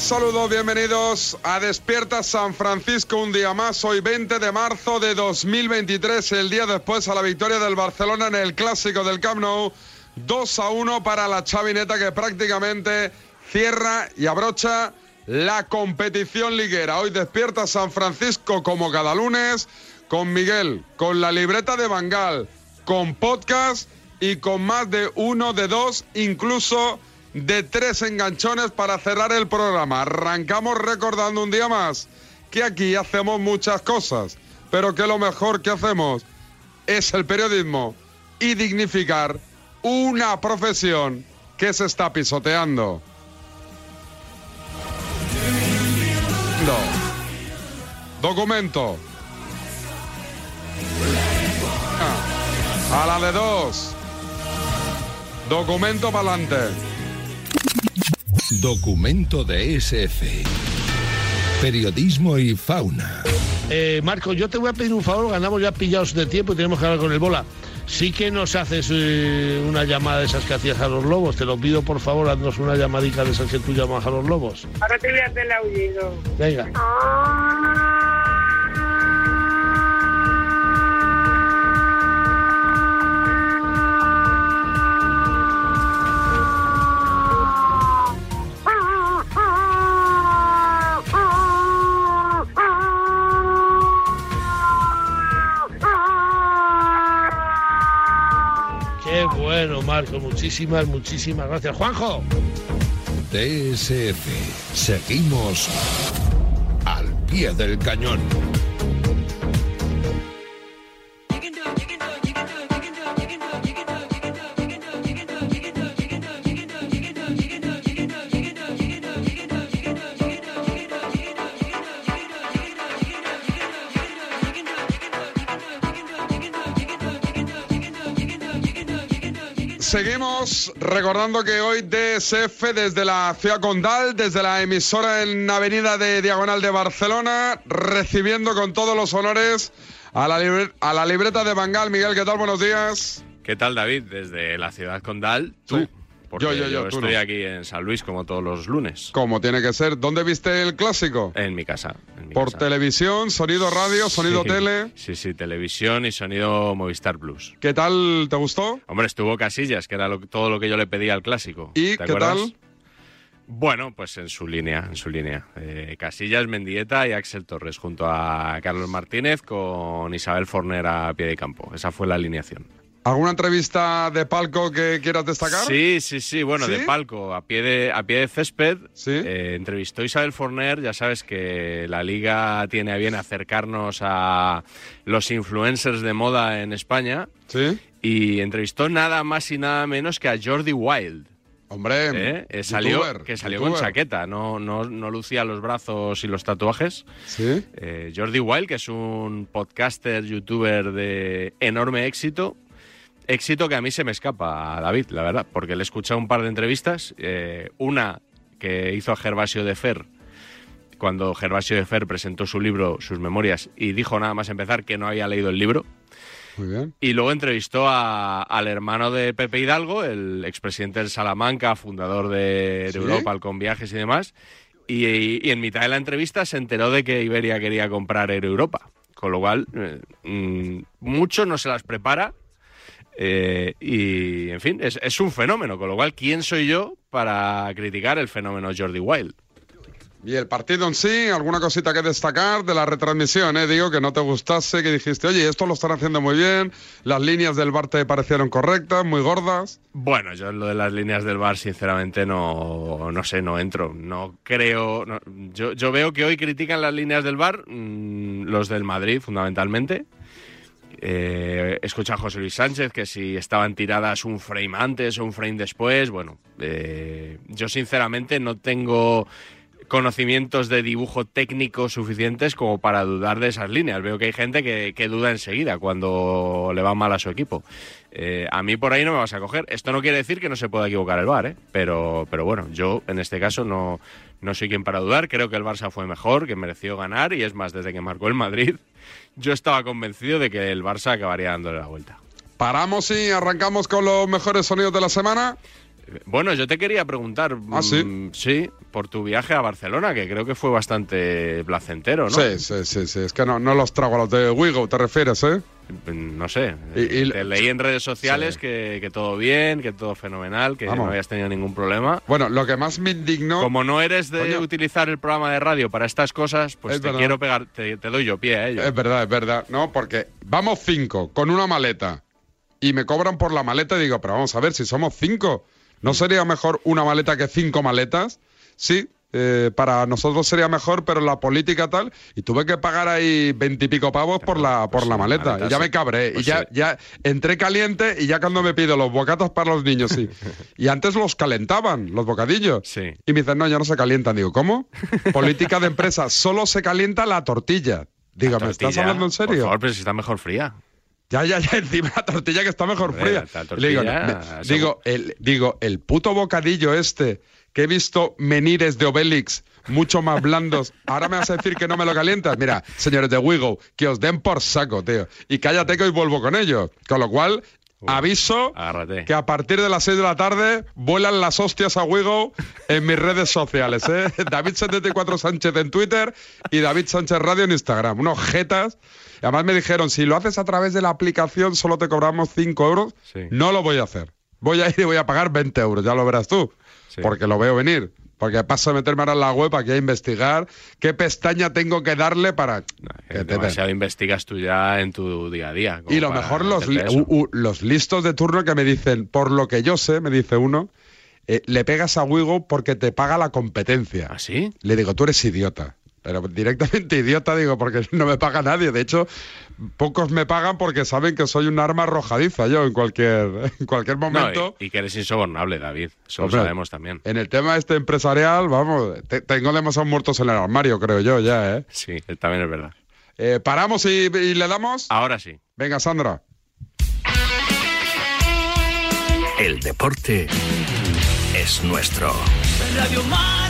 Saludos, bienvenidos a Despierta San Francisco un día más, hoy 20 de marzo de 2023, el día después a la victoria del Barcelona en el Clásico del Camp Nou, 2 a 1 para la chavineta que prácticamente cierra y abrocha la competición liguera. Hoy despierta San Francisco como cada lunes, con Miguel, con la libreta de Bangal, con podcast y con más de uno, de dos, incluso de tres enganchones para cerrar el programa. Arrancamos recordando un día más que aquí hacemos muchas cosas, pero que lo mejor que hacemos es el periodismo y dignificar una profesión que se está pisoteando. No. Documento. Ah, A la de dos. Documento para adelante. Documento de SF. Periodismo y fauna. Eh, Marco, yo te voy a pedir un favor, ganamos ya pillados de tiempo y tenemos que hablar con el bola. Sí que nos haces eh, una llamada de esas que hacías a los lobos. Te lo pido, por favor, haznos una llamadita de esas que tú llamas a los lobos. Ahora te voy a hacer el aullido. Venga. Qué Muchísimas, muchísimas gracias. Juanjo. DSF. Seguimos al pie del cañón. Seguimos recordando que hoy DSF desde la ciudad condal, desde la emisora en Avenida de Diagonal de Barcelona, recibiendo con todos los honores a la, libre- a la libreta de Bangal. Miguel, ¿qué tal? Buenos días. ¿Qué tal, David? Desde la ciudad condal, tú. Sí. Porque Yo, yo, yo, tú estoy no. aquí en San Luis como todos los lunes. Como tiene que ser. ¿Dónde viste el clásico? En mi casa. en mi Por casa. televisión, sonido radio, sonido Sí. tele. Sí, sí, televisión y sonido Movistar Plus. ¿Qué tal? ¿Te gustó? Hombre, estuvo Casillas, que era lo- todo lo que yo le pedía al clásico. ¿Y ¿Te qué acuerdas? tal? Bueno, pues en su línea, en su línea. Eh, Casillas, Mendieta y Axel Torres, junto a Carlos Martínez con Isabel Forner a pie de campo. Esa fue la alineación. ¿Alguna entrevista de palco que quieras destacar? Sí, sí, sí. Bueno, ¿Sí? de palco, a pie de, a pie de césped, Sí. eh, entrevistó Isabel Forner. Ya sabes que la liga tiene a bien acercarnos a los influencers de moda en España. Sí. Y entrevistó nada más y nada menos que a Jordi Wild. Hombre, ¿eh? Eh, salió, youtuber, que salió con chaqueta, no, no, no lucía los brazos y los tatuajes. Sí. Eh, Jordi Wild, que es un podcaster, youtuber de enorme éxito. Éxito que a mí se me escapa, David, la verdad, porque le he escuchado un par de entrevistas. eh, una que hizo a Gervasio de Fer, cuando Gervasio de Fer presentó su libro, sus memorias, y dijo nada más empezar que no había leído el libro. Muy bien. Y luego entrevistó a- al hermano de Pepe Hidalgo, el expresidente del Salamanca, fundador de, de ¿Sí? Europa, con viajes y demás. Y, y en mitad de la entrevista se enteró de que Iberia quería comprar Aero Europa. Con lo cual, eh, mm, mucho no se las prepara. Eh, y, en fin, es, es un fenómeno. Con lo cual, ¿quién soy yo para criticar el fenómeno Jordi Wild? Y el partido en sí, alguna cosita que destacar de la retransmisión, ¿eh? digo que no te gustase, que dijiste, oye, esto lo están haciendo muy bien, las líneas del bar te parecieron correctas, muy gordas. Bueno, yo en lo de las líneas del bar, sinceramente, no, no sé, no entro. No creo. no- yo, yo veo que hoy critican las líneas del bar, mm, los del Madrid, fundamentalmente. Eh, escucha a José Luis Sánchez que si estaban tiradas un frame antes o un frame después, bueno, eh, yo sinceramente no tengo conocimientos de dibujo técnico suficientes como para dudar de esas líneas. Veo que hay gente que, duda enseguida cuando le va mal a su equipo. Eh, a mí por ahí no me vas a coger. Esto no quiere decir que no se pueda equivocar el VAR, ¿eh? pero, pero bueno, yo en este caso no, no soy quien para dudar. Creo que el Barça fue mejor, que mereció ganar y es más, desde que marcó el Madrid, yo estaba convencido de que el Barça acabaría dándole la vuelta. Paramos y arrancamos con los mejores sonidos de la semana. Bueno, yo te quería preguntar, ¿Ah, sí? mm, sí, por tu viaje a Barcelona, que creo que fue bastante placentero, ¿no? Sí, sí, sí, sí, es que no, no los trago a los de Wigo, ¿te refieres, eh? No sé. Y- y- te leí en redes sociales Sí. que, que todo bien, que todo fenomenal, que Vamos. no habías tenido ningún problema. Bueno, lo que más me indignó... Como no eres de Coño. utilizar el programa de radio para estas cosas, pues Es te verdad. quiero pegar, te, te doy yo pie a ello. Es verdad, es verdad. No, porque vamos cinco con una maleta y me cobran por la maleta y digo, pero vamos a ver, si somos cinco, ¿no sería mejor una maleta que cinco maletas? Sí, eh, para nosotros sería mejor, pero la política tal, y tuve que pagar ahí veintipico pavos por la, por pues la maleta. maleta, y ya sí. me cabré. Pues y ya, sí. ya entré caliente y ya cuando me pido los bocatos para los niños, sí. y antes los calentaban, los bocadillos. Sí. Y me dicen, no, ya no se calientan. Digo, ¿cómo? Política de empresa, solo se calienta la tortilla. Digo, ¿me estás hablando en Por serio? favor, pero si está mejor fría. Ya, ya, ya, encima la tortilla que está mejor fría. Le digo, me- el, digo, el puto bocadillo este que he visto menires de Obelix mucho más blandos, ahora me vas a decir que no me lo calientas. Mira, señores de Wigo, que os den por saco, tío. Y cállate que hoy vuelvo con ellos. Con lo cual, aviso Agárrate. que a partir de las 6 de la tarde vuelan las hostias a Wigo en mis redes sociales, ¿eh? David74 Sánchez en Twitter y David Sánchez Radio en Instagram. Unos jetas. Y Además me dijeron, si lo haces a través de la aplicación solo te cobramos 5 euros. Sí. No lo voy a hacer. Voy a ir y voy a pagar 20 euros, ya lo verás tú. Sí. Porque lo veo venir. Porque paso a meterme ahora en la web aquí a investigar qué pestaña tengo que darle para... que te- Demasiado investigas tú ya en tu día a día. y lo mejor los, li- los listos de turno que me dicen, por lo que yo sé, me dice uno, eh, le pegas a Wigo porque te paga la competencia. ¿Ah, sí? Le digo, tú eres idiota. Pero directamente idiota, digo, porque no me paga nadie. De hecho, pocos me pagan porque saben que soy un arma arrojadiza yo en cualquier, en cualquier No, momento. y, y que eres insobornable, David. Eso Hombre, lo sabemos también. En el tema este empresarial, vamos, te- tengo demasiados muertos en el armario, creo yo, ya, ¿eh? Sí, también es verdad. Eh, ¿Paramos y, y le damos? Ahora sí. Venga, Sandra. El deporte es nuestro. Radio Marca.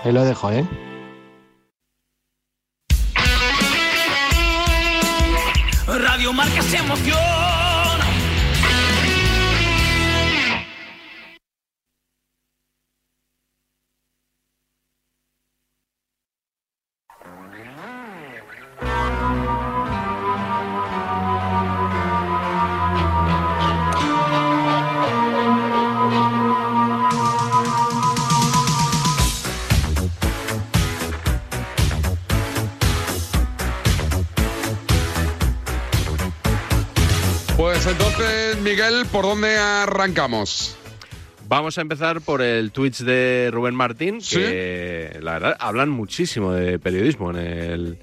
ahí lo dejo, ¿eh? Radio Marca se emociona. ¿Por dónde arrancamos? Vamos a empezar por el Twitch de Rubén Martín, que la verdad hablan muchísimo de periodismo en, el,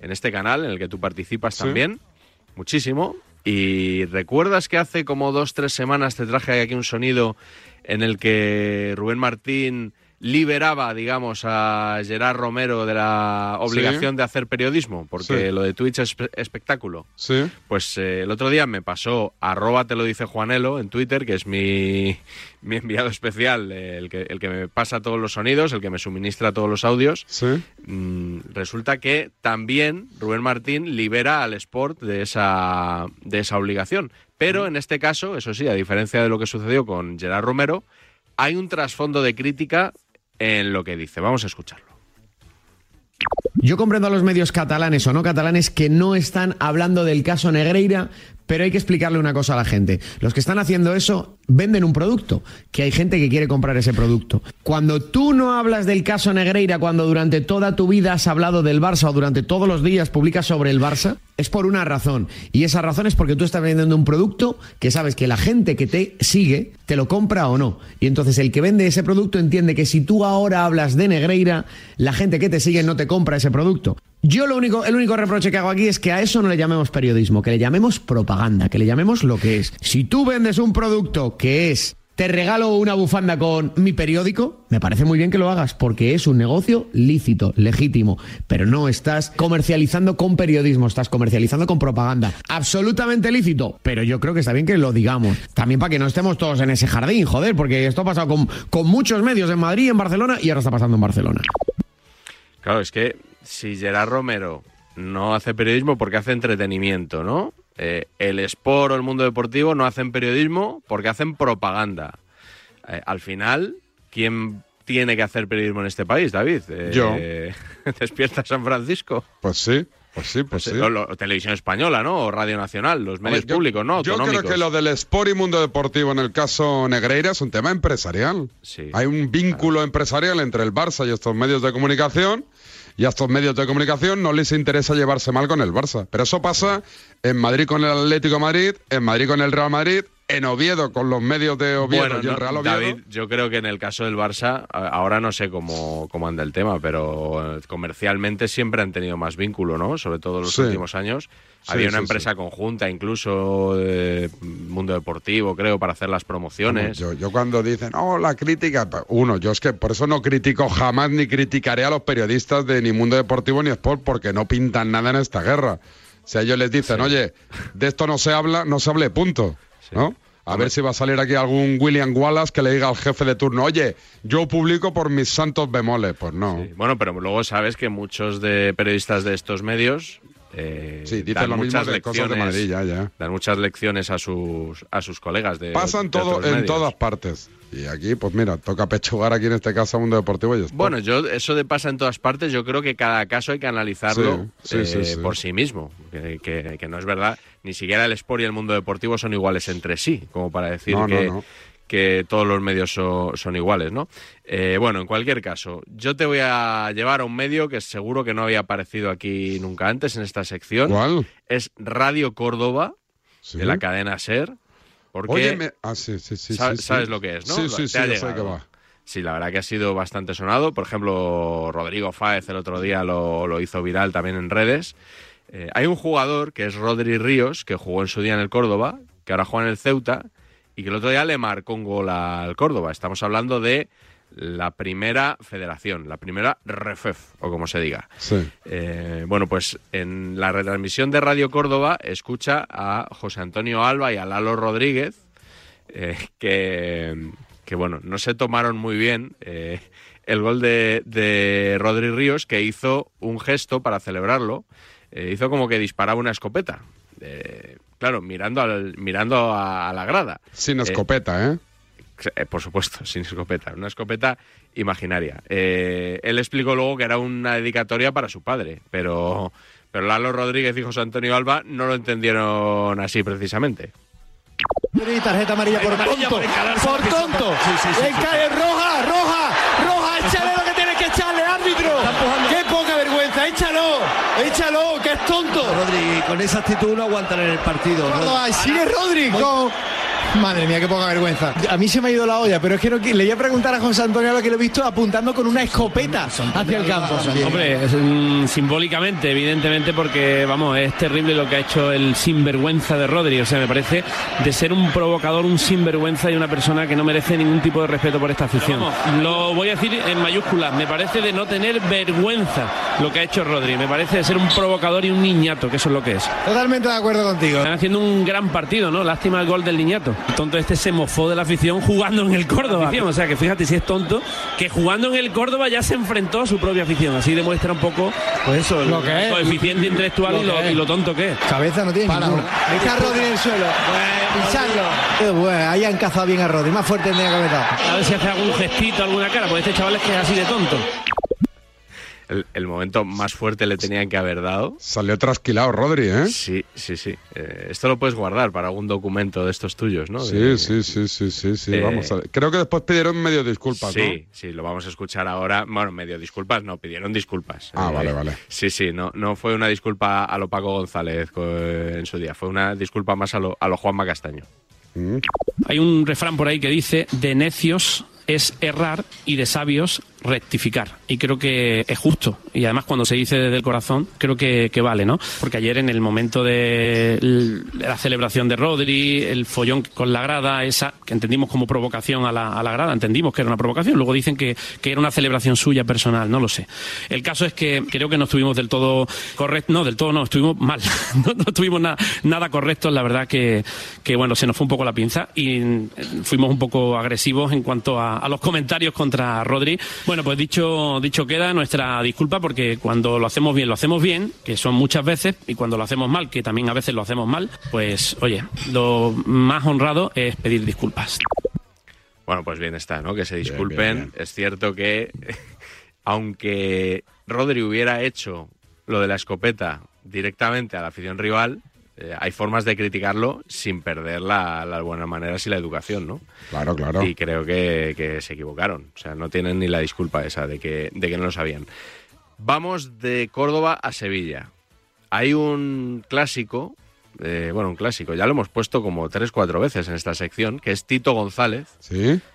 en este canal, en el que tú participas Sí. también. Muchísimo. Y recuerdas que hace como dos, tres semanas te traje aquí un sonido en el que Rubén Martín liberaba, digamos, a Gerard Romero de la obligación Sí. de hacer periodismo, porque Sí. lo de Twitch es espe- espectáculo. Sí. Pues eh, el otro día me pasó arroba te lo dice Juanelo en Twitter, que es mi, mi enviado especial, el que, el que me pasa todos los sonidos, el que me suministra todos los audios. Sí. Mm, resulta que también Rubén Martín libera al Sport de esa, de esa obligación. Pero en este caso, eso sí, a diferencia de lo que sucedió con Gerard Romero, hay un trasfondo de crítica en lo que dice. Vamos a escucharlo. Yo comprendo a los medios catalanes o no catalanes que no están hablando del caso Negreira, pero hay que explicarle una cosa a la gente. Los que están haciendo eso venden un producto, que hay gente que quiere comprar ese producto. Cuando tú no hablas del caso Negreira, cuando durante toda tu vida has hablado del Barça o durante todos los días publicas sobre el Barça, es por una razón. Y esa razón es porque tú estás vendiendo un producto que sabes que la gente que te sigue te lo compra o no. Y entonces el que vende ese producto entiende que si tú ahora hablas de Negreira, la gente que te sigue no te compra ese producto. Yo lo único, el único reproche que hago aquí es que a eso no le llamemos periodismo, que le llamemos propaganda, que le llamemos lo que es. Si tú vendes un producto que es te regalo una bufanda con mi periódico, me parece muy bien que lo hagas, porque es un negocio lícito, legítimo, pero no estás comercializando con periodismo, estás comercializando con propaganda. Absolutamente lícito, pero yo creo que está bien que lo digamos. También para que no estemos todos en ese jardín, joder, porque esto ha pasado con, con muchos medios en Madrid, en Barcelona y ahora está pasando en Barcelona. Claro, es que si Gerard Romero no hace periodismo porque hace entretenimiento, ¿no? Eh, el Sport o el mundo deportivo no hacen periodismo porque hacen propaganda. Eh, al final, ¿quién tiene que hacer periodismo en este país, David? Eh, Yo. ¿Despierta San Francisco? Pues sí, pues sí, pues sí. O lo- televisión española, ¿no? O Radio Nacional, los medios públicos, ¿no? Yo creo que lo del Sport y mundo deportivo en el caso Negreira es un tema empresarial. Hay un vínculo empresarial entre el Barça y estos medios de comunicación. Y a estos medios de comunicación no les interesa llevarse mal con el Barça. Pero eso pasa en Madrid con el Atlético Madrid, en Madrid con el Real Madrid, en Oviedo con los medios de Oviedo Bueno, y el Real Oviedo. David, yo creo que en el caso del Barça, ahora no sé cómo, cómo anda el tema, pero eh, comercialmente siempre han tenido más vínculo, ¿no? Sobre todo en los Sí. últimos años. Sí, Había una sí, empresa conjunta, incluso de mundo deportivo, creo, para hacer las promociones. Yo, yo cuando dicen, oh, la crítica, uno, yo es que por eso no critico jamás ni criticaré a los periodistas de ni Mundo Deportivo ni Sport porque no pintan nada en esta guerra. Si a ellos les dicen, oye, de esto no se habla, no se hable, punto. ¿No? A ver si va a salir aquí algún William Wallace que le diga al jefe de turno, oye, yo publico por mis santos bemoles. Pues no. Bueno, pero luego sabes que muchos de periodistas de estos medios eh, Sí, dicen mismo muchas cosas de lecciones, Madrid, ya, ya. dan muchas lecciones a sus a sus colegas de Pasan de todo en medios. todas partes. Y aquí, pues mira, toca pechugar aquí en este caso a Mundo Deportivo y. Bueno, yo eso de pasa en todas partes, yo creo que cada caso hay que analizarlo Sí, sí, eh, por sí mismo, que, que- que no es verdad, ni siquiera el Sport y el mundo deportivo son iguales entre sí, como para decir No, que, no. que todos los medios so- son iguales, ¿no? Eh, bueno, en cualquier caso, yo te voy a llevar a un medio que seguro que no había aparecido aquí nunca antes en esta sección. ¿Cuál? Es Radio Córdoba, Sí. de la cadena SER. Porque ah, sí, sí, sí, sa- sí, sí. sabes lo que es, ¿no? Sí, sí, te sí, va. Sí, la verdad que ha sido bastante sonado. Por ejemplo, Rodrigo Fáez el otro día lo, lo hizo viral también en redes. Eh, hay un jugador que es Rodri Ríos, que jugó en su día en el Córdoba, que ahora juega en el Ceuta y que el otro día le marcó un gol al Córdoba. Estamos hablando de la primera federación, la primera REFEF, o como se diga. Sí. Eh, bueno, pues en la retransmisión de Radio Córdoba escucha a José Antonio Alba y a Lalo Rodríguez, eh, que, que, bueno, no se tomaron muy bien eh, el gol de, de Rodri Ríos, que hizo un gesto para celebrarlo. Eh, hizo como que disparaba una escopeta. Eh, claro, mirando, al, mirando a, a la grada. Sin Eh, escopeta, ¿eh? eh, por supuesto, sin escopeta, una escopeta imaginaria. Eh, él explicó luego que era una dedicatoria para su padre, pero, pero Lalo Rodríguez y José Antonio Alba no lo entendieron así precisamente. Y tarjeta amarilla por tonto. Por tonto. Le cae roja, roja, roja. Échale lo que tienes que echarle, árbitro. Échalo, que es tonto. Rodri, con esa actitud no aguantan en el partido. Y sigue Rodri con- Madre mía, qué poca vergüenza. A mí se me ha ido la olla, pero es que no, le voy a preguntar a José Antonio lo que lo he visto apuntando con una escopeta hacia el campo. Hombre, es, mm, simbólicamente, evidentemente, porque vamos, es terrible lo que ha hecho el sinvergüenza de Rodri. O sea, me parece de ser un provocador, un sinvergüenza y una persona que no merece ningún tipo de respeto por esta afición. lo voy a decir en mayúsculas, me parece de no tener vergüenza lo que ha hecho Rodri. Me parece de ser un provocador y un niñato, que eso es lo que es. Totalmente de acuerdo contigo. Están haciendo un gran partido, ¿no? Lástima el gol del niñato. Tonto este se mofó de la afición jugando en el Córdoba. O sea, que fíjate si es tonto, que jugando en el Córdoba ya se enfrentó a su propia afición. Así demuestra un poco, pues eso, Lo el que es. coeficiente intelectual y, Lo y tonto que es. Cabeza no tiene Para, ninguna. a Rodri en el suelo. Pincharlo. Bueno, ahí han cazado bien a Rodri. Más fuerte tendría que haber. A ver si hace algún gestito, alguna cara, porque este chaval es que es así de tonto. El, el momento más fuerte le tenían que haber dado. Salió trasquilado Rodri, ¿eh? Sí, sí, sí. Eh, esto lo puedes guardar para algún documento de estos tuyos, ¿no? Sí, De- sí, sí, sí, sí, sí. Eh, Vamos a ver. Creo que después pidieron medio disculpas, ¿no? Sí, sí, lo vamos a escuchar ahora. Bueno, medio disculpas, no, pidieron disculpas. Ah, Eh, vale, vale. Sí, sí, no, no fue una disculpa a lo Paco González en su día, fue una disculpa más a lo, a lo Juanma Castaño. Mm. Hay un refrán por ahí que dice, de necios es errar y de sabios rectificar. Y creo que es justo. Y además cuando se dice desde el corazón, creo que, que vale, ¿no? Porque ayer en el momento de la celebración de Rodri, el follón con la grada, esa que entendimos como provocación a la, a la grada, entendimos que era una provocación. Luego dicen que, que era una celebración suya personal, no lo sé. El caso es que creo que no estuvimos del todo correctos, no, del todo no, estuvimos mal. no, no estuvimos na- nada correctos, la verdad que, que, bueno, se nos fue un poco la pinza y mm, fuimos un poco agresivos en cuanto a, a los comentarios contra Rodri. Pues dicho, dicho queda nuestra disculpa porque cuando lo hacemos bien, lo hacemos bien, que son muchas veces, y cuando lo hacemos mal, que también a veces lo hacemos mal, pues oye, lo más honrado es pedir disculpas. Bueno, pues bien está, ¿no? Que se disculpen. bien, Es cierto que, aunque Rodri hubiera hecho lo de la escopeta directamente a la afición rival, eh, hay formas de criticarlo sin perder la- las buenas maneras y la educación, ¿no? Claro, claro. Y creo que, que se equivocaron. O sea, no tienen ni la disculpa esa de que, de que no lo sabían. Vamos de Córdoba a Sevilla. Hay un clásico, eh, bueno, un clásico, ya lo hemos puesto como tres, cuatro veces en esta sección, que es Tito González,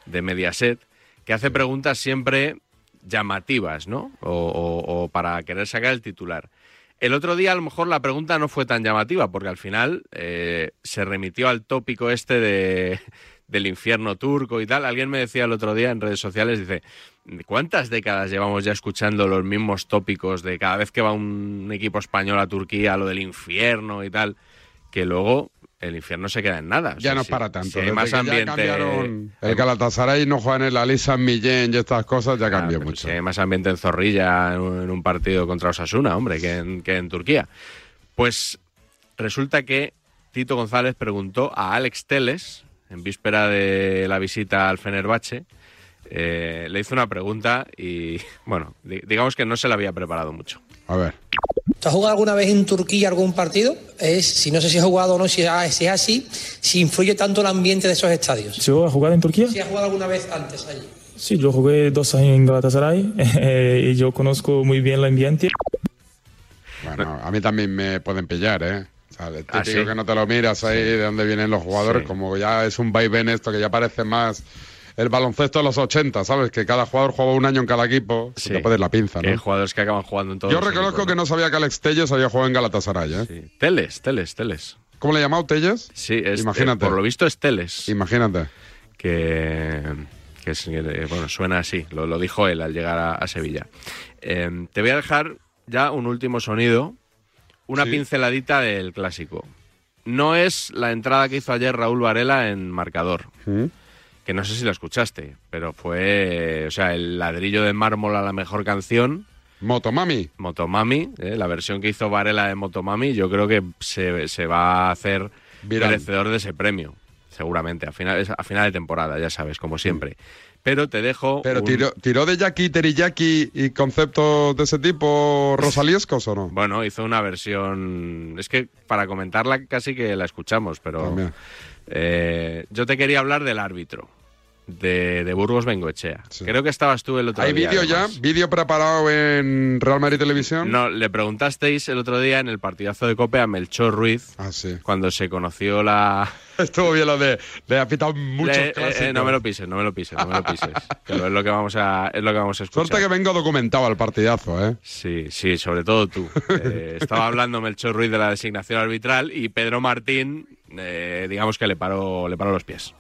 de Mediaset, que hace preguntas siempre llamativas, ¿no? O, o- o para querer sacar el titular. El otro día a lo mejor la pregunta no fue tan llamativa, porque al final eh, se remitió al tópico este de, del infierno turco y tal. Alguien me decía el otro día en redes sociales, dice, ¿cuántas décadas llevamos ya escuchando los mismos tópicos de cada vez que va un equipo español a Turquía, lo del infierno y tal? Que luego el infierno se queda en nada. O Ya sea, no si- para tanto. si hay más ambiente. el Galatasaray no juega en el Ali San Millén y estas cosas, ya cambió Claro, mucho. Si hay más ambiente en Zorrilla en un, partido contra Osasuna, hombre, que en, que en Turquía. Pues resulta que Tito González preguntó a Alex Teles, en víspera de la visita al Fenerbahce, eh, le hizo una pregunta y, bueno, di- digamos que no se la había preparado mucho. A ver. ¿Tú has jugado alguna vez en Turquía algún partido? Es, si no sé si has jugado o no, si, es- si es así, si influye tanto el ambiente de esos estadios. ¿Yo he jugado en Turquía? Si has jugado alguna vez antes allí. Sí, yo jugué dos años en Galatasaray eh, y yo conozco muy bien el ambiente. Bueno, a mí también me pueden pillar, ¿eh? O sea, el típico ¿Ah, sí? que no te lo miras ahí de dónde vienen los jugadores, Sí. como ya es un vaivén esto que ya parece más el baloncesto de los 80, ¿sabes? Que cada jugador jugaba un año en cada equipo. Se te puede ir la pinza, Que hay ¿no? jugadores que acaban jugando en todos Yo reconozco equipos, que no sabía que Alex Telles había jugado en Galatasaray, ¿eh? ¿no? Teles, Teles, Teles. ¿Cómo le llamado Telles? Sí, es, Imagínate. eh, por lo visto es Teles. Imagínate. Que, que es- que, bueno, suena así. Lo, lo dijo él al llegar a, a Sevilla. Eh, te voy a dejar ya un último sonido. Una Sí. pinceladita del clásico. No es la entrada que hizo ayer Raúl Varela en marcador. Que no sé si la escuchaste, pero fue, o sea, el ladrillo de mármol a la mejor canción. Motomami. Motomami, eh, la versión que hizo Varela de Motomami, yo creo que se, se va a hacer Viral. merecedor de ese premio, seguramente, a final, a final de temporada, ya sabes, como siempre. Pero te dejo. Pero un- tiró, tiró de Jackie, Teriyaki y conceptos de ese tipo rosaliescos o no? Bueno, hizo una versión. Es que para comentarla casi que la escuchamos, pero. Eh, yo te quería hablar del árbitro. De, de Burgos Bengoechea. Creo que estabas tú el otro ¿Hay día. vídeo ya? ¿Vídeo preparado en Real Madrid Televisión? No, le preguntasteis el otro día en el partidazo de Cope a Melchor Ruiz. Ah, sí. Cuando se conoció la. Estuvo bien lo de. Le ha pitado muchos Le- eh, clásicos. eh, no me lo pises, no me lo pises, no me lo pises. es lo que vamos a, es lo que vamos a escuchar. Suerte que vengo documentado al partidazo, ¿eh? Sí, sí, sobre todo tú. Eh, estaba hablando Melchor Ruiz de la designación arbitral y Pedro Martín, digamos que le paró, le paró los pies.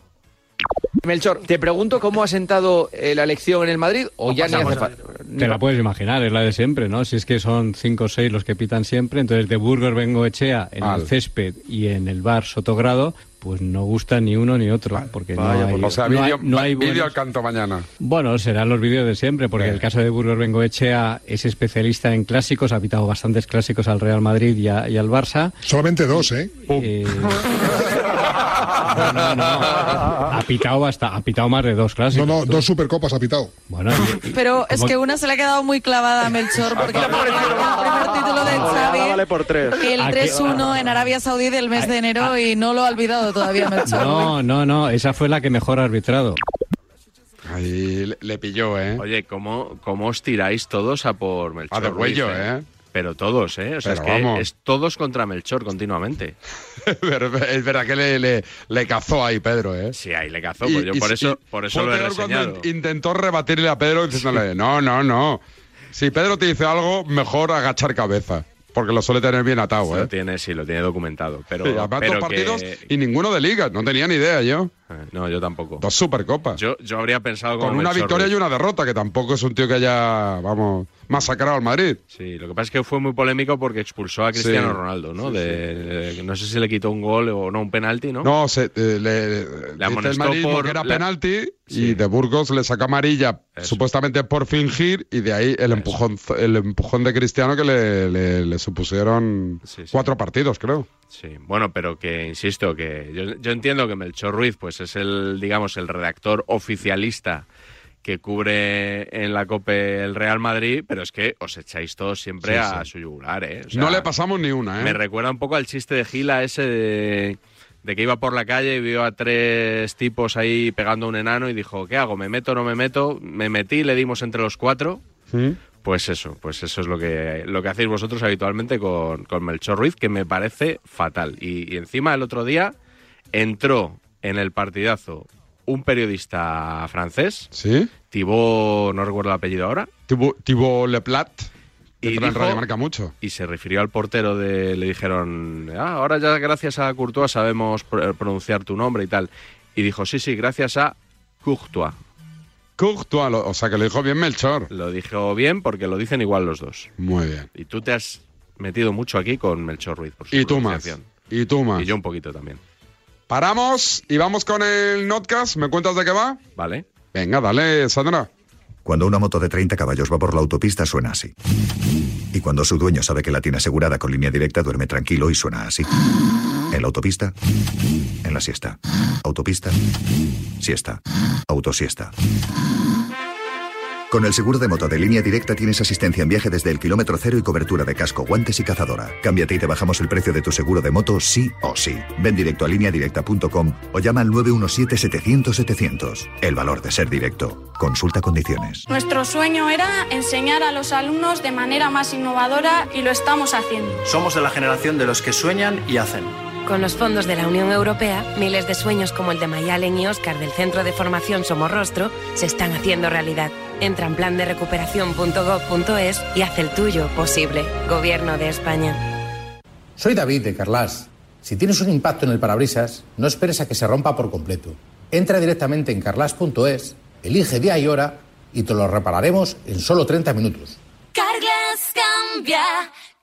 Melchor, te pregunto cómo ha sentado eh, la elección en el Madrid o ya ni hace falta. Te la puedes imaginar, es la de siempre, ¿no? Si es que son cinco o seis los que pitan siempre, entonces de Burgos vengo Echea en Al. el césped y en el bar Sotogrado, pues no gusta ni uno ni otro, porque no Vaya, hay, pues, o sea, no hay- vídeo no hay vídeo buenos- al canto mañana. Bueno, serán los vídeos de siempre, porque el caso de Burgos Bengo Echea es especialista en clásicos, ha pitado bastantes clásicos al Real Madrid y, a- y al Barça. Solamente dos, ¿eh? Eh, no, no, no. Ha pitado hasta, ha pitado más de dos clásicos. No, no, dos supercopas ha pitado. Bueno, y- y- Pero es ¿cómo- que una se le ha quedado muy clavada a Melchor porque el primer título de Xavi, por tres. el ¿A qué? 3-1 en Arabia Saudí del mes de enero y no lo ha olvidado todavía Melchor. No, no, no, esa fue la que mejor ha arbitrado. Ahí le, le pilló, ¿eh? Oye, ¿cómo, ¿cómo os tiráis todos a por Melchor A de Ruiz, cuello, ¿eh? Pero todos, ¿eh? O sea, Pero es que vamos. es todos contra Melchor continuamente. es verdad que le, le, le cazó ahí Pedro, ¿eh? Sí, ahí le cazó, pues yo por y- eso, y por eso lo he cuando reseñado. in- intentó rebatirle a Pedro diciéndole, no, no, no. Si Pedro te dice algo, mejor agachar cabeza. Porque lo suele tener bien atado, Lo ¿eh? tiene, sí, lo tiene documentado. Pero, Sí, además, pero dos partidos que- y ninguno de liga. No tenía ni idea yo. Eh, No, yo tampoco. Dos supercopas. Yo, yo habría pensado Con una victoria Ruiz. y una derrota, que tampoco es un tío que haya, vamos, masacrado al Madrid. Sí, lo que pasa es que fue muy polémico porque expulsó a Cristiano Sí. Ronaldo, ¿no? Sí, De- no sé si le quitó un gol o no, un penalti, ¿no? No, se, eh, le, amonestó por que era la- penalti y de Burgos le saca amarilla supuestamente por fingir y de ahí el empujón, el empujón de Cristiano que le, le- le supusieron cuatro partidos, creo. Sí, bueno, pero que insisto que yo, yo entiendo que Melchor Ruiz pues es el digamos el redactor oficialista que cubre en la COPE el Real Madrid, pero es que os echáis todos siempre Sí, a sí. su yugular, ¿eh? O sea, no le pasamos ni una, ¿eh? Me recuerda un poco al chiste de Gila ese de, de que iba por la calle y vio a tres tipos ahí pegando a un enano y dijo, ¿qué hago? ¿Me meto o no me meto? Me metí, le dimos entre los cuatro. Pues eso, pues eso es lo que, lo que hacéis vosotros habitualmente con, con Melchor Ruiz, que me parece fatal. Y, y encima el otro día entró en el partidazo un periodista francés, ¿Sí? Thibaut, no recuerdo el apellido ahora, Thibaut, Thibaut Leplat, Y entra en dijo- Radio Marca mucho. y se refirió al portero de le dijeron "Ah, ahora ya gracias a Courtois sabemos pr- pronunciar tu nombre y tal y dijo sí sí gracias a Courtois Courtois, lo- o sea que lo dijo bien Melchor. lo dijo bien porque lo dicen igual los dos Muy bien. y tú te has metido mucho aquí con Melchor Ruiz por su Y tú más. Y tú más. y yo un poquito también Paramos y vamos con el Notcast. ¿Me cuentas de qué va? vale Venga, dale, Sandra. Cuando una moto de 30 caballos va por la autopista suena así. Y cuando su dueño sabe que la tiene asegurada con línea directa duerme tranquilo y suena así. En la autopista, en la siesta. Autopista, siesta. Autosiesta. Con el seguro de moto de línea directa tienes asistencia en viaje desde el kilómetro cero y cobertura de casco, guantes y cazadora. Cámbiate y te bajamos el precio de tu seguro de moto sí o sí. Ven directo a lineadirecta.com o llama al 917-700-700. El valor de ser directo. Consulta condiciones. Nuestro sueño era enseñar a los alumnos de manera más innovadora y lo estamos haciendo. Somos de la generación de los que sueñan y hacen. Con los fondos de la Unión Europea, miles de sueños como el de Mayalen y Oscar del Centro de Formación Somorrostro se están haciendo realidad. Entra en plan de recuperación.gov.es y haz el tuyo posible. Gobierno de España. Soy David de Carlas. Si tienes un impacto en el parabrisas, no esperes a que se rompa por completo. Entra directamente en carlas.es, elige día y hora y te lo repararemos en solo 30 minutos. Carglass cambia,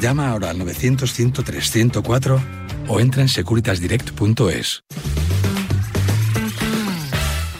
Llama ahora al 900-103-104 o entra en securitasdirect.es.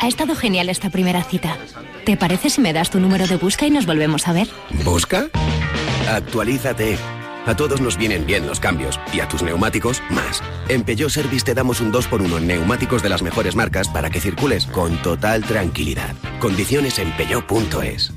Ha estado genial esta primera cita. ¿Te parece si me das tu número de busca y nos volvemos a ver? ¿Busca? Actualízate. A todos nos vienen bien los cambios y a tus neumáticos más. En Peugeot Service te damos un 2x1 en neumáticos de las mejores marcas para que circules con total tranquilidad. Condiciones en peugeot.es.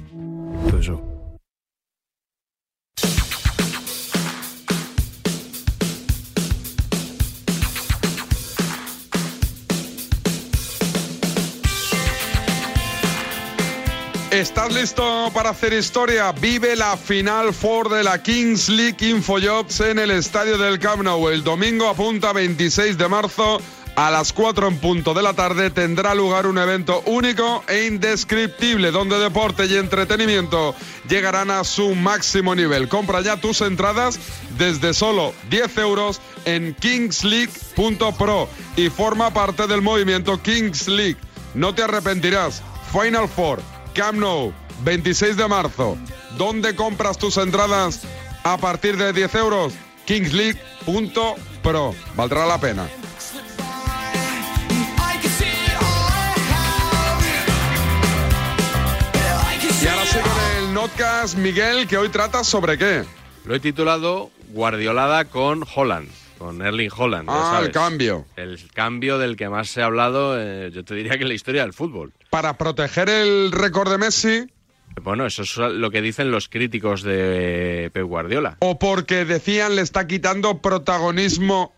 ¿Estás listo para hacer historia? Vive la Final Four de la Kings League Infojobs en el Estadio del Camp. El domingo apunta 26 de marzo a las 4 en punto de la tarde tendrá lugar un evento único e indescriptible donde deporte y entretenimiento llegarán a su máximo nivel. Compra ya tus entradas desde solo 10 euros en kingsleague.pro y forma parte del movimiento Kings League. No te arrepentirás. Final Four, Camp Nou, 26 de marzo. ¿Dónde compras tus entradas a partir de 10 euros? kingsleague.pro. Valdrá la pena. Y ahora sí con el notcast, Miguel, que hoy trata sobre qué. Lo he titulado Guardiolada con Holland, con Erling Holland. ya Ah, el sabes. cambio. El cambio del que más se ha hablado, eh, yo te diría que en la historia del fútbol. Para proteger el récord de Messi Bueno, eso es lo que dicen los críticos de Pep Guardiola. o porque decían le está quitando protagonismo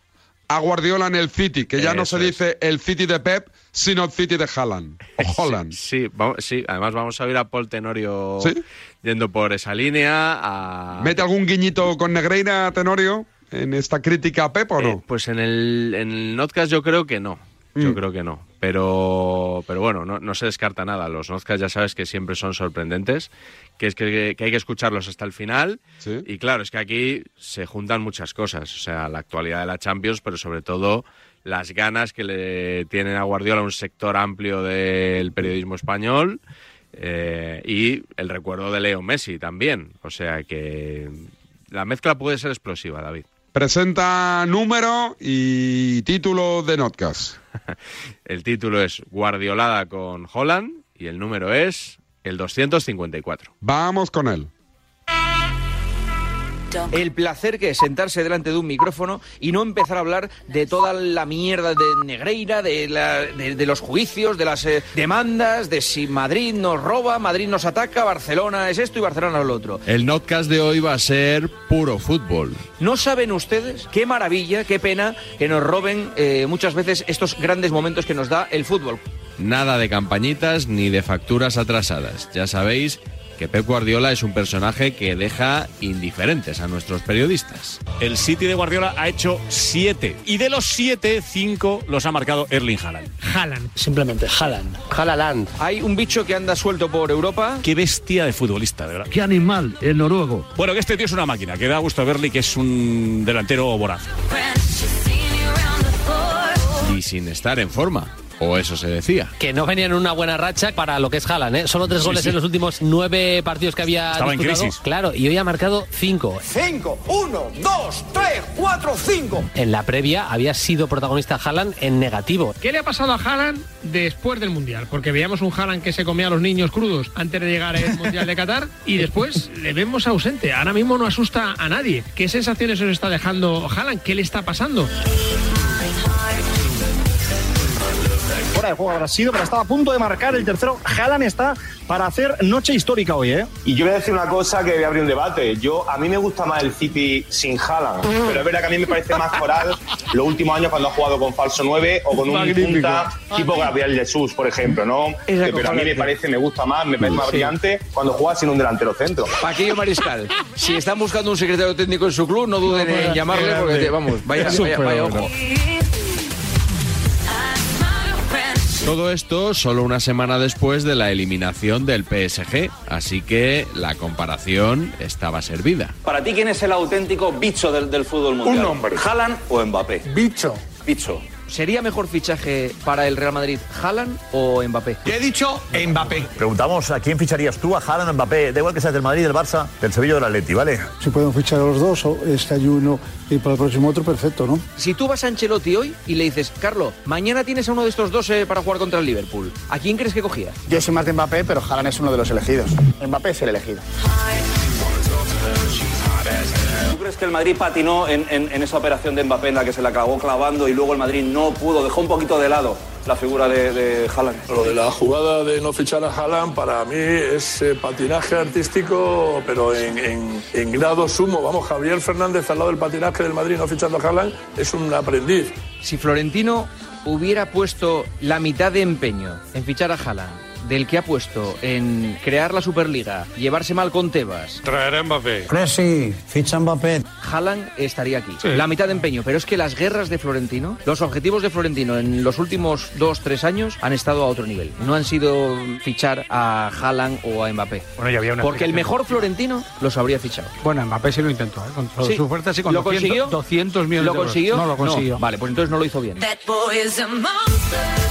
a Guardiola en el City, que ya no se es. dice el City de Pep, sino el City de Haaland. O Holland. Sí, vamos- sí, además vamos a ver a Paul Tenorio ¿Sí? yendo por esa línea. A... ¿Mete algún guiñito con Negreira, Tenorio, en esta crítica a Pep o no? Eh, pues en el, en el Notcast yo creo que no. Yo Mm. creo que no. Pero, pero bueno, no, no se descarta nada. Los Notcast ya sabes que siempre son sorprendentes, que es que, que hay que escucharlos hasta el final. Y claro, es que aquí se juntan muchas cosas. O sea, la actualidad de la Champions, pero sobre todo las ganas que le tienen a Guardiola un sector amplio del periodismo español. eh, y el recuerdo de Leo Messi también. O sea que la mezcla puede ser explosiva, David. Presenta número y título de Notcast. El título es Guardiolada con Holland y el número es el 254. Vamos con él. El placer que es sentarse delante de un micrófono y no empezar a hablar de toda la mierda de Negreira, de, la- de- de los juicios, de las eh, demandas, de si Madrid nos roba, Madrid nos ataca, Barcelona es esto y Barcelona es lo otro. El notcast de hoy va a ser puro fútbol. ¿No saben ustedes qué maravilla, qué pena que nos roben eh, muchas veces estos grandes momentos que nos da el fútbol? Nada de campañitas ni de facturas atrasadas. Ya sabéis que Pep Guardiola es un personaje que deja indiferentes a nuestros periodistas. El City de Guardiola ha hecho siete y de los siete, cinco los ha marcado Erling Haaland. Haaland, simplemente Haaland. Haaland. Hay un bicho que anda suelto por Europa. Qué bestia de futbolista, de verdad. Qué animal, el noruego. Bueno, que este tío es una máquina, que da gusto verle que es un delantero voraz. Y sin estar en forma. O eso se decía. Que no venían en una buena racha para lo que es Haaland, ¿eh? Solo tres Sí, goles sí. en los últimos nueve partidos que había Estaba en disputado. crisis. Claro, y hoy ha marcado cinco. Cinco, uno, dos, tres, cuatro, cinco. En la previa había sido protagonista Haaland en negativo. ¿Qué le ha pasado a Haaland después del Mundial? Porque veíamos un Haaland que se comía a los niños crudos antes de llegar al Mundial de Qatar y después le vemos ausente. Ahora mismo no asusta a nadie. ¿Qué sensaciones os está dejando Haaland? ¿Qué le está pasando? Fuera de juego habrá sido, pero estaba a punto de marcar el tercero. Haaland está para hacer noche histórica hoy, ¿eh? Y yo voy a decir una cosa que voy a abrir un debate. Yo, a mí me gusta más el City sin Haaland, pero es verdad que a mí me parece más coral los últimos años cuando ha jugado con falso 9 o con un Magnífico. punta tipo Gabriel Jesús, por ejemplo, ¿no? Que- pero a mí me parece, me gusta más, me parece más Sí. brillante cuando juega sin un delantero centro. Paquillo Mariscal, si están buscando un secretario técnico en su club, no duden en llamarle porque, vamos, vaya, vaya, vaya fenómeno. ojo. Todo esto solo una semana después de la eliminación del PSG, así que la comparación estaba servida. Para ti, ¿quién es el auténtico bicho del, del fútbol mundial? Un nombre. ¿Haaland o Mbappé? Bicho. Bicho. ¿Sería mejor fichaje para el Real Madrid Haaland o Mbappé? he dicho Mbappé. Preguntamos a quién ficharías tú, a Haaland o Mbappé. Da igual que seas del Madrid, del Barça, del Sevilla o del Atleti, ¿vale? Si podemos fichar a los dos, o este hay uno y para el próximo otro, perfecto, ¿no? Si tú vas a Ancelotti hoy y le dices, Carlos, mañana tienes a uno de estos dos eh, para jugar contra el Liverpool, ¿a quién crees que cogía? Yo soy más de Mbappé, pero Haaland es uno de los elegidos. Mbappé es el elegido. ¿Tú crees que el Madrid patinó en, en- en esa operación de Mbappé en la que se la acabó clavando y luego el Madrid no pudo, dejó un poquito de lado la figura de, de Haaland? Lo de la jugada de no fichar a Haaland para mí es eh, patinaje artístico, pero en, en- en grado sumo. Vamos, Javier Fernández al lado del patinaje del Madrid no fichando a Haaland es un aprendiz. Si Florentino hubiera puesto la mitad de empeño en fichar a Haaland del que ha puesto en crear la Superliga, llevarse mal con Tebas, Traer a Mbappé. Messi, ficha Mbappé. Haaland estaría aquí. La mitad de empeño, pero es que las guerras de Florentino, los objetivos de Florentino en los últimos dos, tres años han estado a otro nivel. No han sido fichar a Haaland o a Mbappé. Bueno, ya había una Porque el mejor Florentino los habría fichado. Bueno, Mbappé sí lo intentó, ¿eh? Con todas Sí. sus fuerzas y con ¿Lo 200, consiguió? 200 millones ¿Lo de euros. consiguió? No lo consiguió. Vale, pues entonces no lo hizo bien. That boy is a monster.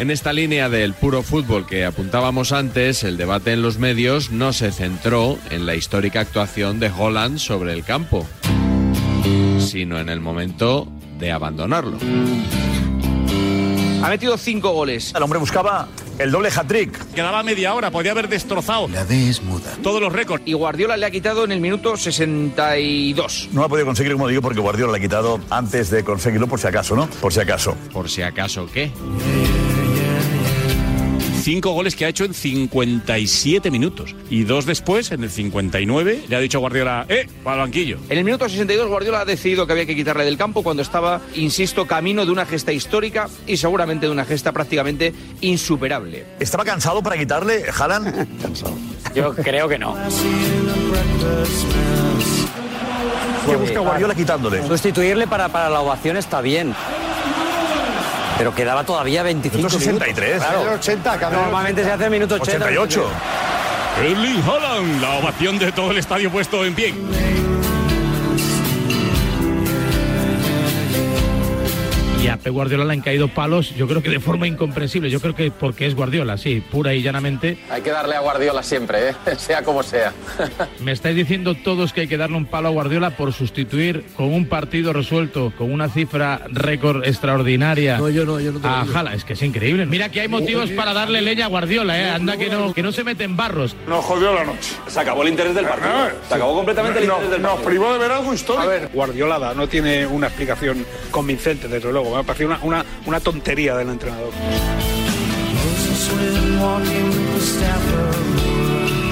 En esta línea del puro fútbol que apuntábamos antes, el debate en los medios no se centró en la histórica actuación de Holland sobre el campo, sino en el momento de abandonarlo. Ha metido cinco goles. El hombre buscaba el doble hat-trick. Quedaba media hora, podía haber destrozado La D es muda. todos los récords. Y Guardiola le ha quitado en el minuto 62. No ha podido conseguir, como digo, porque Guardiola le ha quitado antes de conseguirlo, por si acaso, ¿no? Por si acaso. Por si acaso, ¿qué? Cinco goles que ha hecho en 57 minutos. Y dos después, en el 59, le ha dicho a Guardiola, ¡eh! Para el banquillo. En el minuto 62 Guardiola ha decidido que había que quitarle del campo cuando estaba, insisto, camino de una gesta histórica y seguramente de una gesta prácticamente insuperable. ¿Estaba cansado para quitarle Haaland? cansado. Yo creo que no. ¿Qué busca Guardiola quitándole? Sustituirle para, para la ovación está bien. Pero quedaba todavía 25 Minuto 63. minutos. Claro. 80, Normalmente se hace en minuto 80. 88. Erling Haaland, la ovación de todo el estadio puesto en pie. A Pep Guardiola le han caído palos, yo creo que de forma incomprensible. Yo creo que porque es Guardiola, sí, pura y llanamente. Hay que darle a Guardiola siempre, ¿eh? sea como sea. Me estáis diciendo todos que hay que darle un palo a Guardiola por sustituir con un partido resuelto, con una cifra récord extraordinaria. No, yo no, yo no a. Haaland. Es que es increíble. Mira que hay motivos para darle leña a Guardiola, ¿eh? Anda que no, que no se mete en barros. Nos jodió la noche. Se acabó el interés del partido. Se acabó completamente el No, interés del nos partido. privó de ver algo A histórico. ver, Guardiolada no tiene una explicación convincente, desde luego. Me una, una, una tontería del entrenador.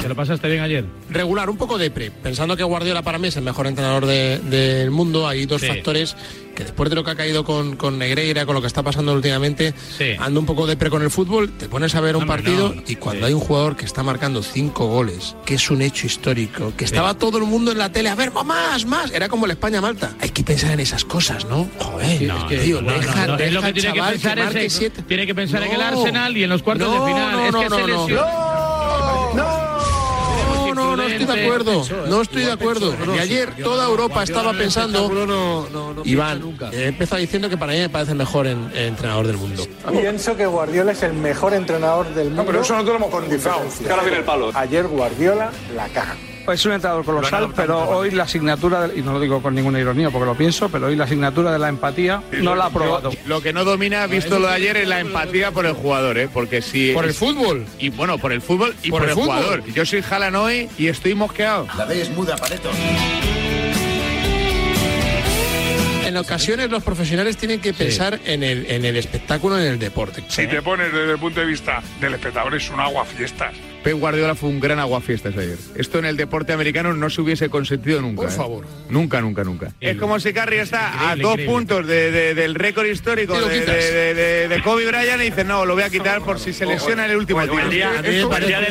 Te lo pasaste bien ayer? Regular, un poco depre. Pensando que Guardiola para mí es el mejor entrenador de- del mundo, hay dos Sí. factores que después de lo que ha caído con, con Negreira, con lo que está pasando últimamente, ando un poco depre con el fútbol, te pones a ver un partido no. y cuando Sí. hay un jugador que está marcando cinco goles, que es un hecho histórico, que estaba todo el mundo en la tele, a ver, más, más, era como el España-Malta. Hay que pensar en esas cosas, ¿no? Joder, No, es que, no, digo, no, deja, es lo deja que tiene que pensar en- siete. tiene que pensar en el. Arsenal y en los cuartos de final. no, es no, que se no. No, no, no estoy de acuerdo. No estoy de acuerdo. Y ayer toda Europa estaba pensando. Iván, he empezado diciendo que para mí me parece el mejor en- entrenador del mundo. Pienso que Guardiola es el mejor entrenador del mundo. pero eso no te lo hemos condizado. Que ahora viene el palo. Ayer Guardiola la caja. Es un entrenador colosal, pero hoy la asignatura, de- y no lo digo con ninguna ironía porque lo pienso, pero hoy la asignatura de la empatía no la ha aprobado. Lo que no domina, visto lo de ayer, es la empatía por el jugador, ¿eh? Porque si... Por el fútbol. Y bueno, por el fútbol y Por por, el el, fútbol. jugador. Yo soy Jalan hoy y estoy mosqueado. La B es muda, Pareto. En ocasiones los profesionales tienen que pensar en, el, en el espectáculo, en el deporte. Si te pones desde el punto de vista del espectador, es un agua fiestas. Pep Guardiola fue un gran aguafiestas ayer. Esto en el deporte americano no se hubiese consentido nunca. Por ¿eh? favor. Nunca, nunca, nunca. Es como si Carrie está a dos increíble. puntos de- de- del récord histórico de, Kobe Bryant y dice, no, lo voy a quitar por si se lesiona en el último tiro.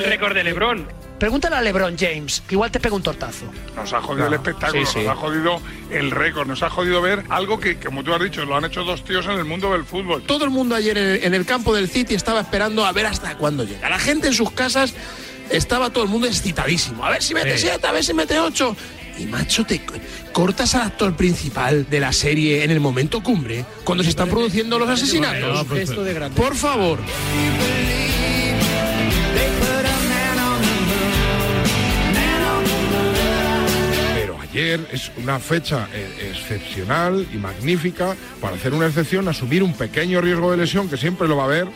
récord de Lebron. Pregúntale a LeBron James, que igual te pega un tortazo. Nos ha jodido No. el espectáculo, Sí, sí. nos ha jodido el récord, nos ha jodido ver algo que, como tú has dicho, lo han hecho dos tíos en el mundo del fútbol. Todo el mundo ayer en el, en el campo del City estaba esperando a ver hasta cuándo llega. La gente en sus casas estaba todo el mundo excitadísimo. A ver si mete Sí. siete, a ver si mete ocho. Y macho, te co- cortas al actor principal de la serie en el momento cumbre, cuando se están produciendo los asesinatos. Por favor. Ayer es una fecha eh, excepcional y magnífica para hacer una excepción, asumir un pequeño riesgo de lesión que siempre lo va a haber.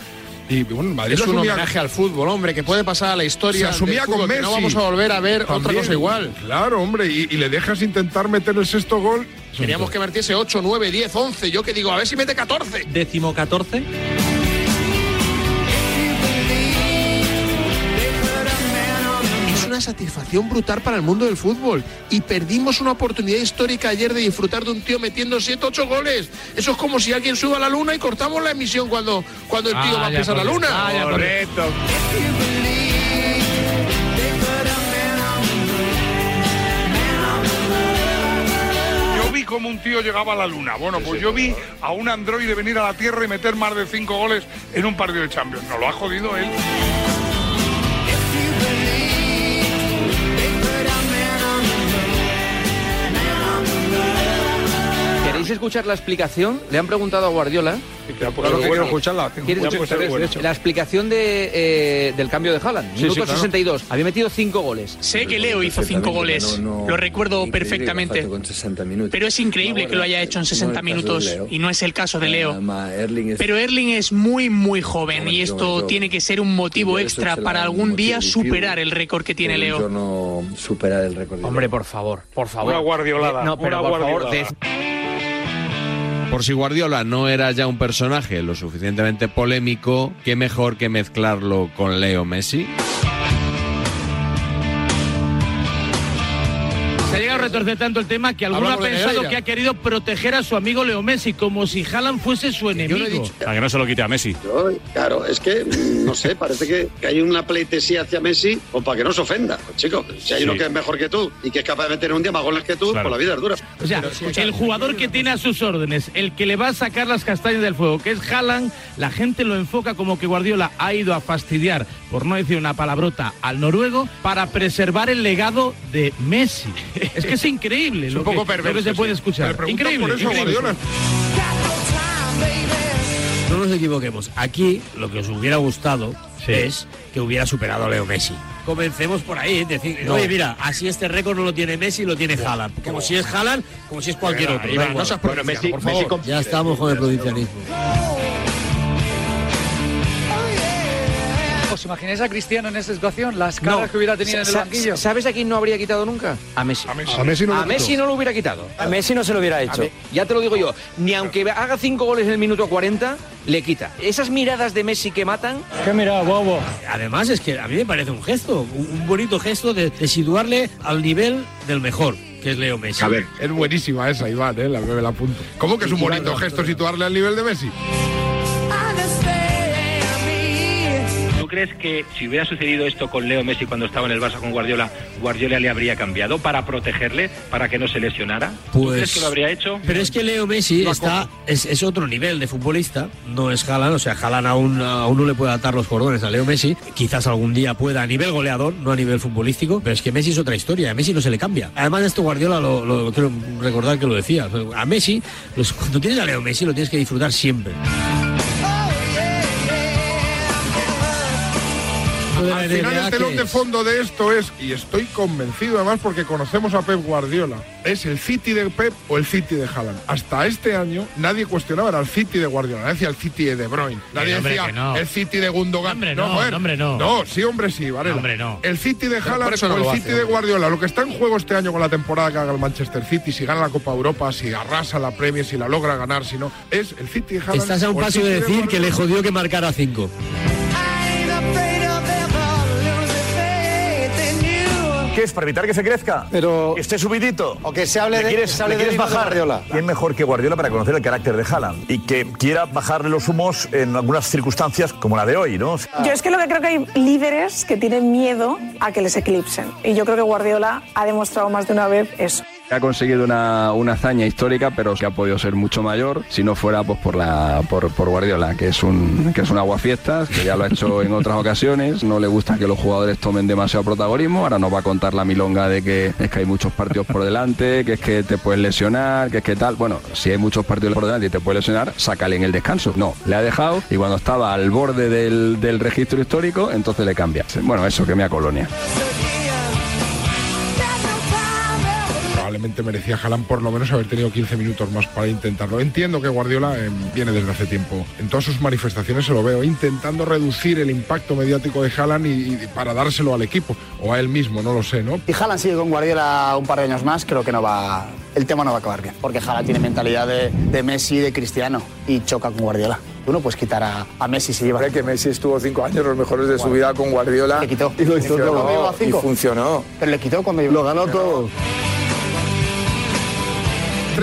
Y bueno, Madrid Es un asumía- homenaje al fútbol, hombre, que puede pasar a la historia. se asumía del fútbol, con que Messi. No vamos a volver a ver otra También. cosa igual. Claro, hombre, y, y le dejas intentar meter el sexto gol. Queríamos que metiese 8, 9, 10, 11. Yo que digo, a ver si mete 14. Décimo 14. Una satisfacción brutal para el mundo del fútbol. Y perdimos una oportunidad histórica ayer de disfrutar de un tío metiendo 7, 8 goles. Eso es como si alguien suba a la luna y cortamos la emisión cuando, cuando el tío va a pisar la luna. Correcto. Yo vi como un tío llegaba a la luna. Bueno, pues yo vi a un androide venir a la Tierra y meter más de cinco goles en un partido de Champions. No lo ha jodido él. Escuchar la explicación? Le han preguntado a Guardiola. Claro que quiero escucharla. ¿Quieres escuchar de la explicación de, eh, del cambio de Haaland? Sí, Minuto sí, claro. 62. Había metido cinco goles. Sé que Leo hizo cinco goles, lo recuerdo perfectamente. Pero es increíble que lo haya hecho en 60 minutos y no es el caso de Leo. Pero Erling es muy, muy joven y esto tiene que ser un motivo extra para algún día superar el récord que tiene Leo. no superar el récord. Hombre, por favor, por favor. Una guardiolada. No, pero por favor, Por si Guardiola no era ya un personaje lo suficientemente polémico, qué mejor que mezclarlo con Leo Messi. Retorcer tanto el tema que alguno ha pensado que ha querido proteger a su amigo Leo Messi, como si Haaland fuese su enemigo. Para que no se lo quite a Messi. Claro, es que, mm, no sé, parece que, que hay una pleitesía hacia Messi o para que no se ofenda. Pues, chico, si hay Sí. uno que es mejor que tú y que es capaz de meter un día más goles que tú, pues la vida es dura. O sea, el jugador que tiene a sus órdenes, el que le va a sacar las castañas del fuego, que es Haaland, la gente lo enfoca como que Guardiola ha ido a fastidiar, por no decir una palabrota, al noruego para preservar el legado de Messi. Es que es increíble Es lo, un poco que, lo perverso, que se puede sí. escuchar. Me preguntan Increíble. por eso, increíble. Guardiola. No nos equivoquemos. Aquí lo que os hubiera gustado es que hubiera superado a Leo Messi. Comencemos por ahí, es decir, No. oye, mira, así este récord no lo tiene Messi, lo tiene Haaland. Como si es Haaland, como si es cualquier otro. Iván, da no igual. seas provinciano, por favor. Ya estamos con el provincianismo. imagináis a Cristiano en esta situación? Las caras que hubiera tenido en el banquillo. ¿Sabes a quién no habría quitado nunca? A Messi. A Messi. A Messi no lo A Messi no lo hubiera quitado. A Messi no se lo hubiera hecho. ya te lo digo yo, ni aunque haga cinco goles en el minuto 40, le quita. Esas miradas de Messi que matan. ¿Qué mira, bobo? Además es que a mí me parece un gesto, un un bonito gesto de, de situarle al nivel del mejor, que es Leo Messi. A ver, es buenísima esa, Iván, ¿eh? La me la apunto. ¿Cómo que es un bonito gesto situarle al nivel de Messi? Crees que si hubiera sucedido esto con Leo Messi cuando estaba en el Barça con Guardiola, Guardiola le habría cambiado para protegerle, para que no se lesionara? ¿Tú Pues- crees que lo habría hecho? Pero es que Leo Messi está, es, es otro nivel de futbolista, no es Haaland, o sea, Haaland aún, aún no le puede atar los cordones a Leo Messi, quizás algún día pueda a nivel goleador, no a nivel futbolístico, pero es que Messi es otra historia, a Messi no se le cambia. Además, esto Guardiola lo, lo- quiero recordar que lo decía, a Messi, los- cuando tienes a Leo Messi lo tienes que disfrutar siempre. Al final el telón de fondo de esto es, y estoy convencido además porque conocemos a Pep Guardiola, es el City de Pep o el City de Haaland. Hasta este año nadie cuestionaba era el City de Guardiola, decía el City de De Bruyne, nadie hombre, decía no. el City de Gundogan. Hombre, no, joder. hombre, no. No, sí, hombre, sí, Varela. Hombre, no. El City de Haaland no o el City hace, de. Guardiola. Lo que está en juego este año con la temporada que haga el Manchester City, si gana la Copa Europa, si arrasa la Premier, si la logra ganar, si no, es el City de Haaland. Estás a un paso de decir que le jodió que marcara cinco. ¿Qué es? ¿Para evitar que se crezca? Pero... Que esté subidito. O que se hable ¿Le de- quieres, se hable le de quieres de bajar? Guardiola. ¿Quién mejor que Guardiola para conocer el carácter de Haaland? Y que quiera bajarle los humos en algunas circunstancias como la de hoy, ¿no? Yo es que lo que creo que hay líderes que tienen miedo a que les eclipsen. Y yo creo que Guardiola ha demostrado más de una vez eso. Ha conseguido una, una hazaña histórica, pero que ha podido ser mucho mayor si no fuera pues, por, la, por, Guardiola, que es, un, que es un aguafiestas, que ya lo ha hecho en otras ocasiones. No le gusta que los jugadores tomen demasiado protagonismo. Ahora nos va a contar la milonga de que es que hay muchos partidos por delante, que es que te puedes lesionar, que es que tal. Bueno, si hay muchos partidos por delante y te puedes lesionar, sácale en el descanso. No, le ha dejado y cuando estaba al borde del, del registro histórico, entonces le cambia. Bueno, eso, que me colonia. Probablemente merecía Haaland por lo menos haber tenido 15 minutos más para intentarlo. Entiendo que Guardiola eh, viene desde hace tiempo. En todas sus manifestaciones se lo veo intentando reducir el impacto mediático de Haaland y, y para dárselo al equipo o a él mismo, no lo sé, ¿no? Si Haaland sigue con Guardiola un par de años más, creo que no va, el tema no va a acabar bien. Porque Haaland tiene mentalidad de, de Messi y de Cristiano y choca con Guardiola. Tú no puedes quitar a, a Messi si lleva... que Messi estuvo cinco años los mejores de su vida con Guardiola. Le quitó. Y lo hizo todo. Y funcionó. Pero le quitó cuando Lo ganó todo.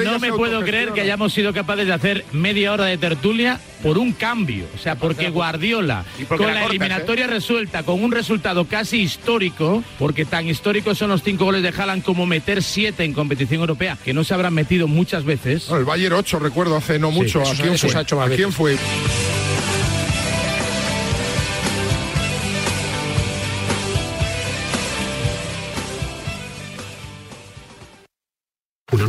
No me puedo creer que hayamos sido capaces de hacer media hora de tertulia por un cambio. O sea, porque Guardiola, porque con la cortas, eliminatoria resuelta, con un resultado casi histórico, porque tan históricos son los cinco goles de Haaland como meter siete en competición europea, que no se habrán metido muchas veces. No, el Bayern 8, recuerdo, hace no mucho. ¿A quién fue? ¿A quién fue?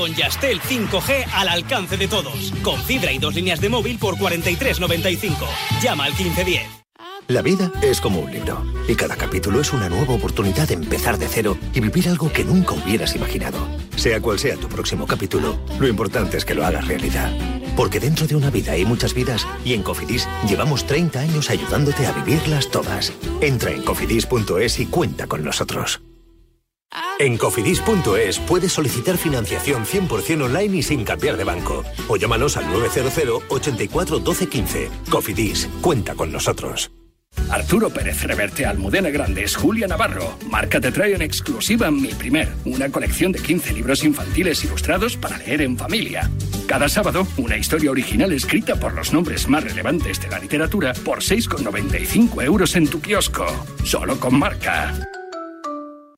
con Yastel 5G al alcance de todos. Con fibra y dos líneas de móvil por 43.95. Llama al 1510. La vida es como un libro y cada capítulo es una nueva oportunidad de empezar de cero y vivir algo que nunca hubieras imaginado. Sea cual sea tu próximo capítulo, lo importante es que lo hagas realidad. Porque dentro de una vida hay muchas vidas y en Cofidis llevamos 30 años ayudándote a vivirlas todas. Entra en cofidis.es y cuenta con nosotros. En cofidis.es puedes solicitar financiación 100% online y sin cambiar de banco. O llámanos al 900 84 12 15. Cofidis, cuenta con nosotros. Arturo Pérez Reverte, Almudena Grandes, Julia Navarro. Marca te trae en exclusiva Mi Primer, una colección de 15 libros infantiles ilustrados para leer en familia. Cada sábado, una historia original escrita por los nombres más relevantes de la literatura por 6,95 euros en tu kiosco. Solo con Marca.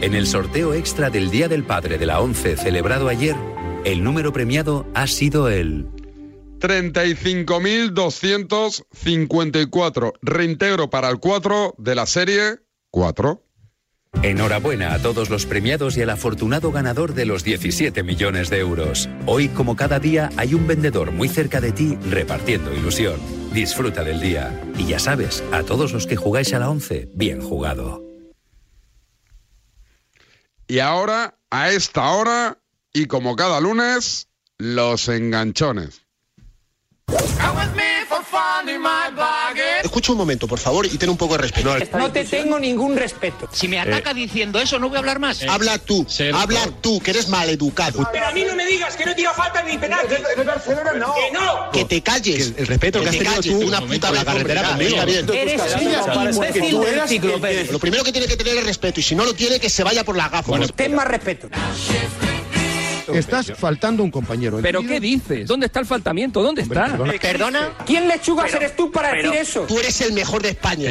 En el sorteo extra del Día del Padre de la 11 celebrado ayer, el número premiado ha sido el 35.254. Reintegro para el 4 de la serie 4. Enhorabuena a todos los premiados y al afortunado ganador de los 17 millones de euros. Hoy, como cada día, hay un vendedor muy cerca de ti repartiendo ilusión. Disfruta del día. Y ya sabes, a todos los que jugáis a la 11, bien jugado. Y ahora, a esta hora, y como cada lunes, los enganchones. Escucha un momento, por favor, y ten un poco de respeto. No te tengo ningún respeto. Si me ataca diciendo eso, no voy a hablar más. Habla tú, habla tú, que eres maleducado. Pero a mí no me digas que no tira falta ni penalti. no. Que no. Que te calles. el respeto que has tenido tú una puta la carretera conmigo. Eres un imbécil del enciclopedia. Lo primero que tiene que tener es respeto, y si no lo tiene, que se vaya por la gafa. Ten más respeto. Estás faltando un compañero. ¿Pero qué dices? ¿Dónde está el faltamiento? ¿Dónde está? ¿Perdona? ¿Quién lechugas eres tú para decir eso? Tú eres el mejor de España.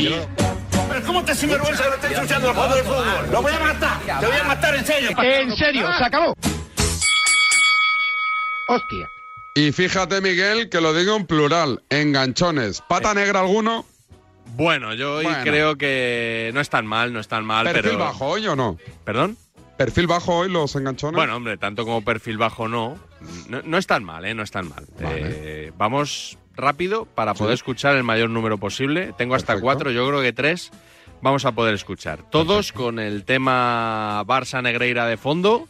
¿Pero cómo te sinvergüenza que lo estés ensuciando el juego del fútbol? ¡Lo voy a matar! ¡Te voy a matar en serio! En serio, se acabó. ¡Hostia! Y fíjate, Miguel, que lo digo en plural. Enganchones. ¿Pata negra alguno? Bueno, yo hoy Bueno. creo que no es tan mal, no es tan mal, ¿Perfil pero... bajo hoy o no? ¿Perdón? ¿Perfil bajo hoy los enganchones? Bueno, hombre, tanto como perfil bajo no. No, no es tan mal, ¿eh? No es tan mal. Eh, vamos rápido para poder escuchar el mayor número posible. Tengo hasta Perfecto. cuatro, yo creo que tres vamos a poder escuchar. Todos con el tema Barça Negreira de fondo.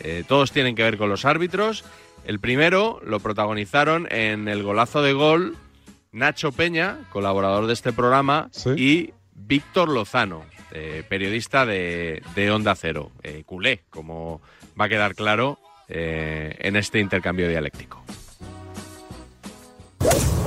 Eh, todos tienen que ver con los árbitros. El primero lo protagonizaron en el golazo de gol Nacho Peña, colaborador de este programa, y Víctor Lozano, eh, periodista de, de Onda Cero, eh, culé, como va a quedar claro eh, en este intercambio dialéctico.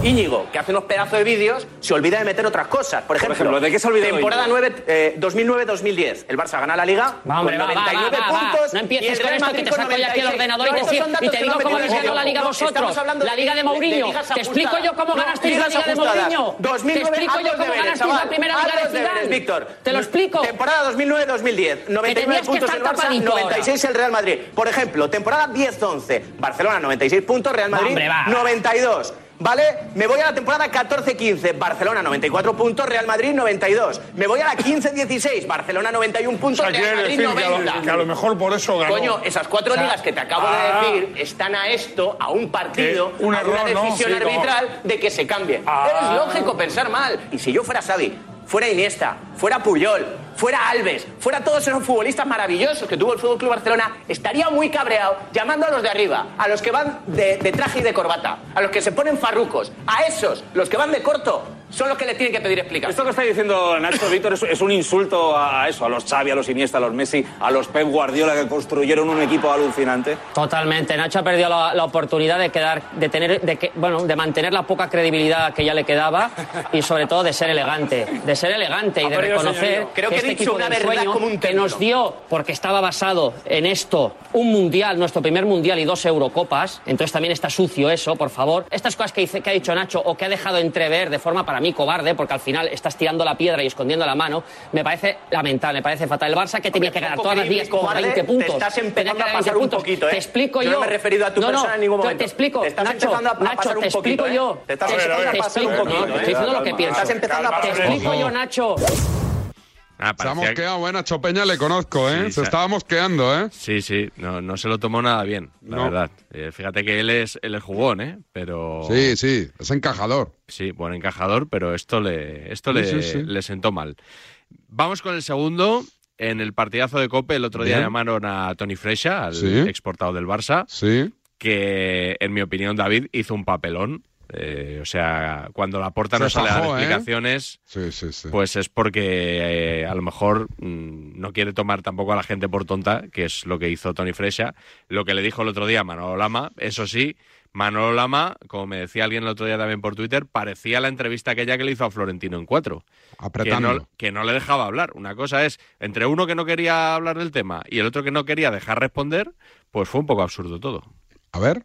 Íñigo, que hace unos pedazos de vídeos, se olvida de meter otras cosas. Por ejemplo, ejemplo, ¿de qué se ha olvidado Temporada Íñigo? 9, eh, 2009-2010. El Barça gana la Liga Va, hombre, con va, va, 99 va, va, puntos. No y empieces con esto, que te saco ya aquí el 96. ordenador y No, te, estos son y te digo cómo habéis ganado la Liga vosotros. La Liga de Mourinho. Te explico yo cómo ganasteis la Liga de. Mourinho. Te 2009, explico yo cómo ganasteis la primera Liga de Zidane. Víctor. Te lo explico. Temporada 2009-2010. 99 tenías que puntos el Barça, tapadito ahora. 96 el Real Madrid. Por ejemplo, temporada 10-11. Barcelona 96 puntos, Real Madrid Hombre, va. 92. ¿Vale? Me voy a la temporada 14-15. Barcelona 94 puntos, Real Madrid 92. Me voy a la 15-16. Barcelona 91 puntos, Real Madrid 90. mejor por eso Coño, esas cuatro O sea, ligas que te acabo ah. de decir están a esto, a un partido, Eh, a una ¿no? decisión Sí, arbitral de que se cambie. Ah. Es lógico pensar mal. Y si yo fuera Xavi, fuera Iniesta, fuera Puyol, fuera Alves, fuera todos esos futbolistas maravillosos que tuvo el Fútbol Club Barcelona, estaría muy cabreado llamando a los de arriba, a los que van de, de traje y de corbata, a los que se ponen farrucos, a esos, los que van de corto, son los que le tienen que pedir explicaciones. Esto que está diciendo Nacho Víctor es, es un insulto a eso, a los Xavi, a los Iniesta, a los Messi, a los Pep Guardiola que construyeron un equipo alucinante. Totalmente. Nacho ha perdido la, la oportunidad de quedar, de tener, de que, bueno, de mantener la poca credibilidad que ya le quedaba y sobre todo de ser elegante, de ser elegante y de reconocer. Creo que he este dicho equipo una del verdad sueño como un que nos dio porque estaba basado en esto un mundial, nuestro primer mundial y dos Eurocopas. Entonces también está sucio eso, por favor. Estas cosas que, dice, que ha dicho Nacho o que ha dejado entrever de forma para mí cobarde, porque al final estás tirando la piedra y escondiendo la mano, me parece lamentable, me parece fatal. El Barça que tenía que ganar todas las días cobarde, 20 puntos. te estás empezando a pasar 20 un poquito, ¿eh? Te explico Yo yo. no me he referido a tu No, no, persona en ningún te- momento. Te explico, Te estás Nacho, empezando a Nacho, pasar te un poquito, explico ¿eh? yo. Te estás empezando a te pasar un explico, poquito, ¿eh? Estoy diciendo lo que Te pienso. Te explico yo, Nacho. Ah, Se ha mosqueado, buena Chopeña le conozco, ¿eh? Sí, se sí. estaba mosqueando, ¿eh? Sí, sí, no, no se lo tomó nada bien, la No. verdad. Eh, fíjate que él es, él es jugón, ¿eh? Pero... Sí, sí, es encajador. Sí, buen encajador, pero esto le, esto Sí, le, sí, le sentó mal. Vamos con el segundo. en el partidazo de Cope el otro día Bien. llamaron a Tony Freixa, al exportado del Barça, Sí. que en mi opinión David hizo un papelón. Eh, o sea, cuando la porta Se no sale a dar ¿eh? explicaciones, Sí, sí, sí. pues es porque eh, a lo mejor mm, no quiere tomar tampoco a la gente por tonta, que es lo que hizo Tony Freixa. Lo que le dijo el otro día Manolo Lama, eso sí, Manolo Lama, como me decía alguien el otro día también por Twitter, parecía la entrevista aquella que le hizo a Florentino en cuatro. Que Apretando. no, que no le dejaba hablar. Una cosa es, entre uno que no quería hablar del tema y el otro que no quería dejar responder, pues fue un poco absurdo todo. A ver.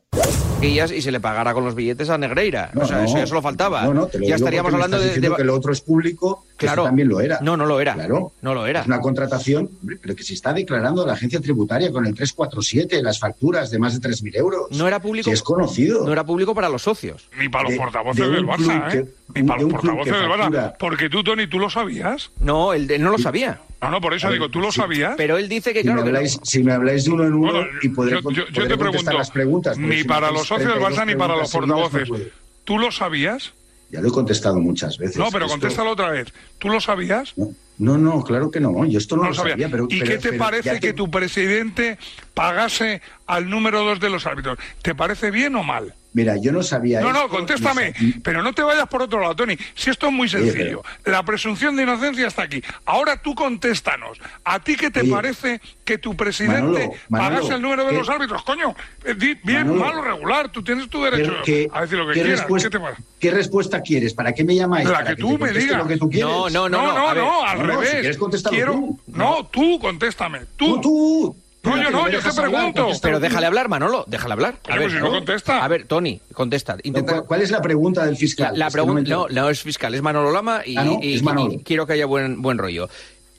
Y se le pagara con los billetes a Negreira. No, o sea, no. eso ya solo faltaba. No, no, te lo ya digo estaríamos hablando estás de, de- que lo otro es público, que Claro. eso también lo era. No, no lo era. Claro. No lo era. Es una contratación, hombre, pero que se está declarando la agencia tributaria con el 347, las facturas de más de 3.000 euros. No era público. Si es conocido. No era público para los socios. Ni para los De- portavoces de del Barça, que- ¿eh? Ni para los portavoces que del Barça. Porque tú, Tony, ¿tú lo sabías? No, él, él no lo sabía. No, no, por eso ver, digo, ¿tú lo sí. sabías? Pero él dice que, Si me, claro, que no. habláis, si me habláis de uno en uno Bueno, y podré, yo- con- yo- yo podré te contestar pregunto, las preguntas. Ni si para me los socios del 32 Barça ni para los no portavoces. ¿Tú lo sabías? Ya lo he contestado muchas veces. No, pero Esto- contéstalo otra vez. ¿Tú lo sabías? No, no, claro que no. Yo esto no, No lo sabía. sabía. Pero, ¿Y pero- qué te pero parece que tu presidente pagase al número dos de los árbitros? ¿Te parece bien o mal? Mira, yo no sabía No, no, contéstame, pero no te vayas por otro lado, Tony. Si esto es muy Oye, sencillo, la presunción de inocencia está aquí. Ahora tú contéstanos. ¿A ti qué te Oye, parece que tu presidente Manolo, Manolo, pagase el número de ¿qué- los árbitros? Coño, eh, bien, Manolo, malo, regular. Tú tienes tu derecho ¿Qué- a decir lo que qué quieras. respuesta- ¿Qué te parece? ¿Qué respuesta quieres? ¿Para qué me llamáis? La ¿Para que tú me digas. lo que tú quieres? No, no, no, No, no, ver. no, al si revés. quieres, Quiero... tú. No, tú, contéstame. Tú. tú. No, yo te pregunto. Pero déjale hablar, Manolo, déjale hablar. A Oye, ver, pues si no contesta. A ver, Tony, contesta. Intenta... ¿cuál, cuál es la pregunta del fiscal? La pregunta no, no es fiscal, es Manolo Lama y, Ah, ¿no? y- Es Manolo. y quiero que haya buen, buen rollo.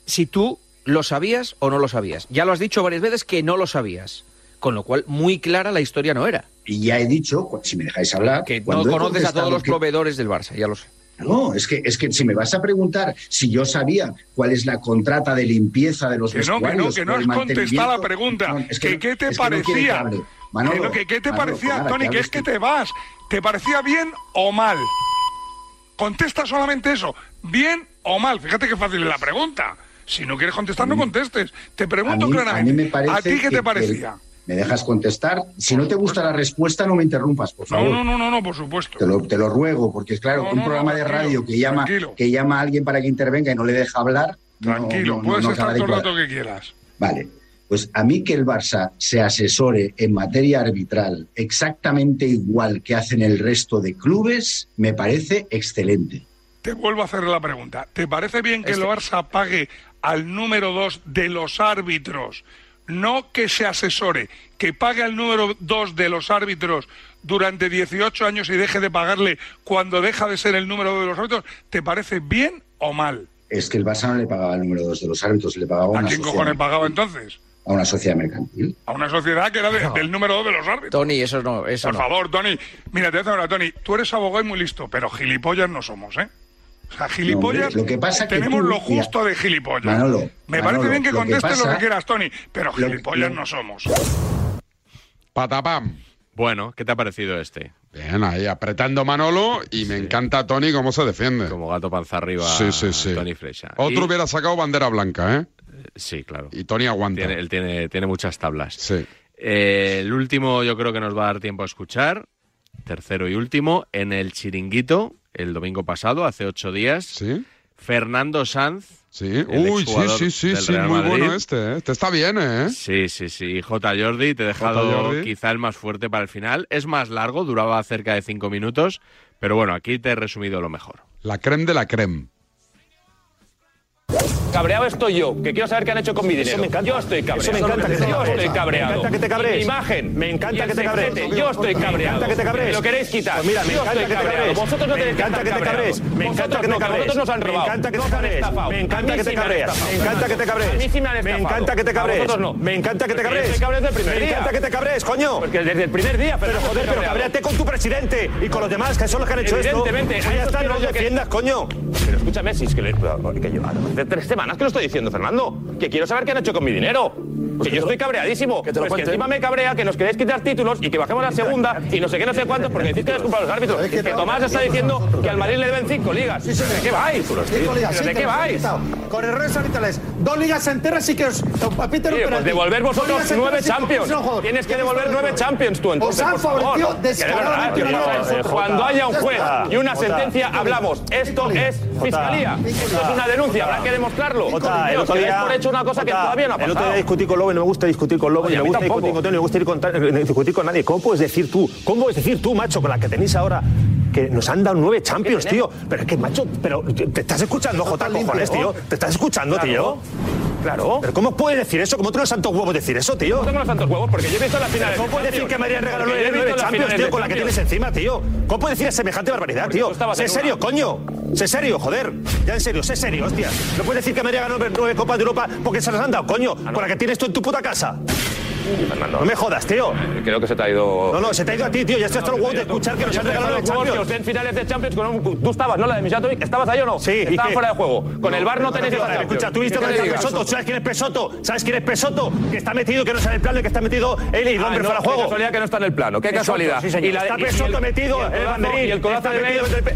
Si tú lo sabías o no lo sabías. Ya lo has dicho varias veces que no lo sabías. Con lo cual, muy clara la historia no era. Y ya he dicho, si me dejáis hablar, Que no conoces a todos los que- proveedores del Barça, ya lo sé. No, es que, es que si me vas a preguntar si yo sabía cuál es la contrata de limpieza de los Que no, que no, que no has contestado la pregunta. No, es que, ¿Qué te es parecía? Que Manolo, no, que- ¿Qué te Manolo, parecía, Tony? que Que es que te vas. ¿Te parecía bien o mal? Contesta solamente eso. ¿Bien o mal? Fíjate qué fácil es la pregunta. Si no quieres contestar, no contestes. Te pregunto a mí, claramente. a mí me parece ti qué te parecía? ¿Me dejas contestar? Si no te gusta la respuesta, no me interrumpas, por favor. no, no, no, no, por supuesto. Te lo, te lo ruego, porque es claro, No, un no, programa no, de radio que llama, tranquilo. que llama a alguien para que intervenga y no le deja hablar. Tranquilo, puedes estar todo el rato que quieras. Vale, pues a mí que el Barça se asesore en materia arbitral exactamente igual que hacen el resto de clubes, me parece excelente. Te vuelvo a hacer la pregunta. ¿Te parece bien que el Este- Barça pague al número dos de los árbitros? No que se asesore, que pague al número dos de los árbitros durante 18 años y deje de pagarle cuando deja de ser el número dos de los árbitros. ¿Te parece bien o mal? Es que el Barça no le pagaba el número dos de los árbitros, le pagaba a ¿A una, quién sociedad, cojones pagaba entonces? a una sociedad mercantil. A una sociedad que era de- del número dos de los árbitros. Tony, eso no. Eso Por no. favor, Tony. Mira, te voy a decir una, Tony. Tú eres abogado y muy listo, pero gilipollas no somos, ¿eh? O sea, gilipollas. lo que pasa que tenemos tú- lo justo de gilipollas. Manolo, Me Manolo, parece bien que lo que contestes lo que quieras, Tony, pero gilipollas lo- no somos. Patapam. Bueno, ¿qué te ha parecido este? Bien, ahí apretando Manolo y me encanta Tony cómo se defiende. Como gato panza arriba, Sí, sí, sí. Tony Flecha. Otro Y- hubiera sacado bandera blanca, ¿eh? Sí, claro. Y Tony aguanta. Tiene, él tiene, tiene muchas tablas. Sí. Eh, el último yo creo que nos va a dar tiempo a escuchar. Tercero y último, en el chiringuito, el domingo pasado, hace ocho días. Fernando Sanz. Sí. Uy, sí, sí, sí, sí, muy Madrid. bueno este, ¿eh? Este está bien, ¿eh? Sí, sí, sí. J. Jordi, te he dejado quizá el más fuerte para el final. Es más largo, duraba cerca de cinco minutos. Pero bueno, aquí te he resumido lo mejor. La creme de la creme. Cabreado estoy yo, que quiero saber qué han hecho con mi dinero. Eso me encanta. Yo estoy cabreado. Eso me encanta que te Yo cabrees. estoy cabreado. Me encanta que te cabrees. Mi imagen. Me encanta que te cabrees. Yo estoy Me cabreado. encanta que te cabrees. Me Lo queréis quitar. Pues mira, me yo encanta que te cabrees. Vosotros no Me tenéis que encanta estar que te cabreados. cabrees. Me encanta que te cabrees. Vosotros nos han Me robado. encanta que te cabrees. Me encanta que te me cabrees. Me encanta que te cabrees. A mí sí me han Me estafado. encanta que te cabrees. vosotros no. Me encanta que te yo cabrees. estoy cabreado desde el primer Me día. encanta que te cabrees, coño. Porque desde el primer día, Pero joder, pero cabreado. cabréate con tu presidente y con los demás, que son los que han hecho esto. Evidentemente, Pues ya está, no yo defiendas, coño. Pero escúchame, si es que yo hace tres semanas que lo estoy diciendo, Fernando. Que quiero saber qué han hecho con mi dinero. Que yo estoy cabreadísimo. Que te lo Pues que encima me cabrea que nos queréis quitar títulos y que bajemos a la segunda y no sé qué, no sé cuántos, porque decís que es culpa de los árbitros. Que Tomás está diciendo que al Madrid le deben cinco ligas. ¿De qué vais? Cinco ligas, ¿Pero sí, ¿De qué vais? Con errores arbitrales. Dos ligas enteras y que os un pues penalti. devolver vosotros nueve y Champions. Tienes que devolver nueve. Champions tú, entonces, Os han por favor. favorecido descaradamente. Cuando haya un juez y una sentencia, hablamos. Esto es fiscalía. Esto es una denuncia. Habrá que demostrarlo. Otro que día, dais por hecho una cosa que todavía no ha El otro pasado. día discutí con Lobo y no me gusta discutir con Lobo, ni a me gusta con Tony, me discutir con nadie. ¿Cómo puedes decir tú? ¿Cómo puedes decir tú, macho, con la que tenéis ahora? Que nos han dado nueve Champions, tío. Pero es que, macho, pero te estás escuchando, Jota, cojones, tío. ¿Te estás escuchando, tío? Claro. ¿Pero cómo puedes decir eso? ¿Cómo tienes santos huevos decir eso, tío? No tengo los santos huevos porque yo he visto las finales. ¿Cómo de puedes decir que María regaló nueve las Champions, tío, de con la que tienes encima, tío? ¿Cómo puedes decir semejante barbaridad, tío? tú Sé en serio, coño. Sé serio, joder. Ya en serio, sé serio, hostia. No puedes decir que María ganó nueve Copas de Europa porque se las han dado, coño. Con la que tienes tú en tu puta casa. Fernando. No me jodas, tío. Creo que se te ha ido. No, no, se te ha ido a ti, tío. Ya estoy hasta los huevos de escuchar que nos han regalado nueve Que os Champions. den finales de Champions con un- Tú estabas, ¿no? La de Mijatovic. ¿Estabas ahí o no? Sí, ¿y Estaba qué? fuera de juego. Con el bar no tenéis esa. Escucha, tú viste ¿Qué dónde está? Pesoto. ¿Sabes quién es Pesoto? ¿Sabes quién es Pesoto? Que está metido, que no sale el plano y que está metido él y el Ah, hombre no, fuera de qué juego. casualidad que no está en el plano. Qué casualidad. Y la de- Está Pesoto el- metido el en el banderín. Y el codazo Está de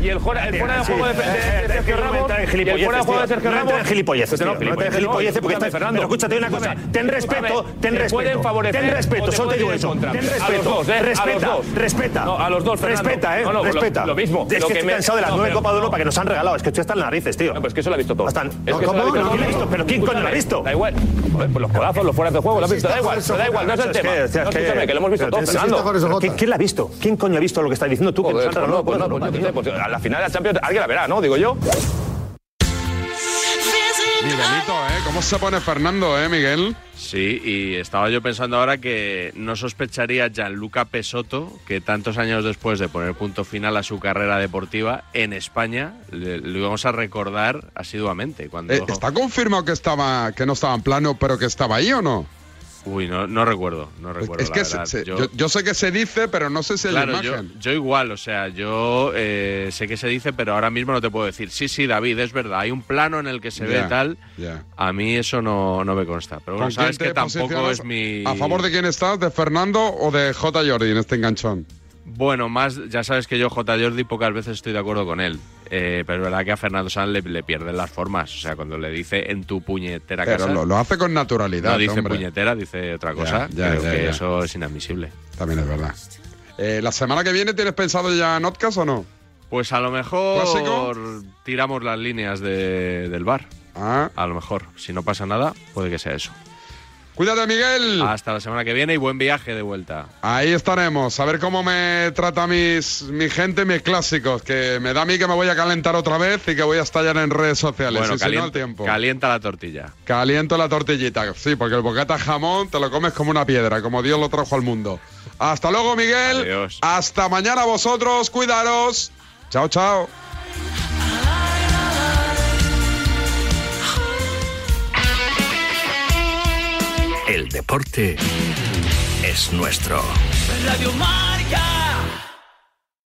y el fuera el de juego de de- de Sergio Ramos. Y el fuera de juego de Sergio No Ramos. entra en gilipolleces, No. No en gilipolleces porque está... Fernando. Pero escúchate una cosa. Ten respeto, ten Te respeto. Favorecer Ten respeto, te solo te digo eso. Ten A respeto. dos, ¿eh? A los Respeta, dos. respeta. No, a los dos, Fernando. Respeta, eh. No, no, Respeta. lo mismo. Es Lo que que estoy me- cansado de las no, nueve pero- Copas de Europa que nos han regalado. Es que estoy hasta en las narices, tío. No, pues que eso lo ha visto todo. Están- Es No, que ha No, todo. ¿quién lo ha visto? ¿Pero quién coño lo ha visto? Da igual. Joder, pues los codazos, los fueras de juego, lo has visto. Da igual, da igual, no es el tema. Que- No, escúchame, lo hemos visto todo, Fernando. con eso, ¿Pero Jota. ¿Quién, la ha visto? ¿Quién coño ha visto lo que estás diciendo tú? que nos han pues regalado no, pues no, pues pues a la final de la Champions alguien la verá, ¿no? Digo yo. Miguelito, ¿eh? ¿Cómo se pone Fernando, eh, Miguel? Sí, y estaba yo pensando ahora que no sospecharía Gianluca Pesotto que tantos años después de poner punto final a su carrera deportiva en España le- lo íbamos a recordar asiduamente. Cuando... Eh, ¿Está confirmado que estaba que no estaba en plano, pero que estaba ahí o no? Uy, no, no recuerdo, no recuerdo. es la que se- verdad. se- Yo- yo, yo sé que se dice, pero no sé si Claro, yo, imagen. yo igual, o sea, yo eh, sé que se dice, pero ahora mismo no te puedo decir. Sí, sí, David, es verdad. Hay un plano en el que se ve tal. A mí eso no, no me consta. Pero bueno, ¿Con sabes que tampoco es mi. ¿A favor de quién estás? ¿De Fernando o de J. Jordi en este enganchón? Bueno, más, ya sabes que yo, J. Jordi, pocas veces estoy de acuerdo con él. Eh, pero es verdad que a Fernando Sanz le, le pierden las formas. O sea, cuando le dice en tu puñetera Pero casa. lo, lo hace con naturalidad, no dice hombre. puñetera, dice otra cosa. ya, Creo ya, que eso es inadmisible. También es verdad. Eh, ¿La semana que viene tienes pensado ya Notcast o no? Pues a lo mejor ¿Clásico? tiramos las líneas de- del bar. Ah. A lo mejor. Si no pasa nada, puede que sea eso. Cuídate, Miguel. Hasta la semana que viene y buen viaje de vuelta. Ahí estaremos. A ver cómo me trata mis, mi gente, mis clásicos. Que me da a mí que me voy a calentar otra vez y que voy a estallar en redes sociales. Bueno, si no, el tiempo. calienta la tortilla. Caliento la tortillita. Sí, porque el bocata jamón te lo comes como una piedra, como Dios lo trajo al mundo. Hasta luego, Miguel. Adiós. Hasta mañana vosotros. Cuidaros. Chao, chao. deporte es nuestro. Radio Marca.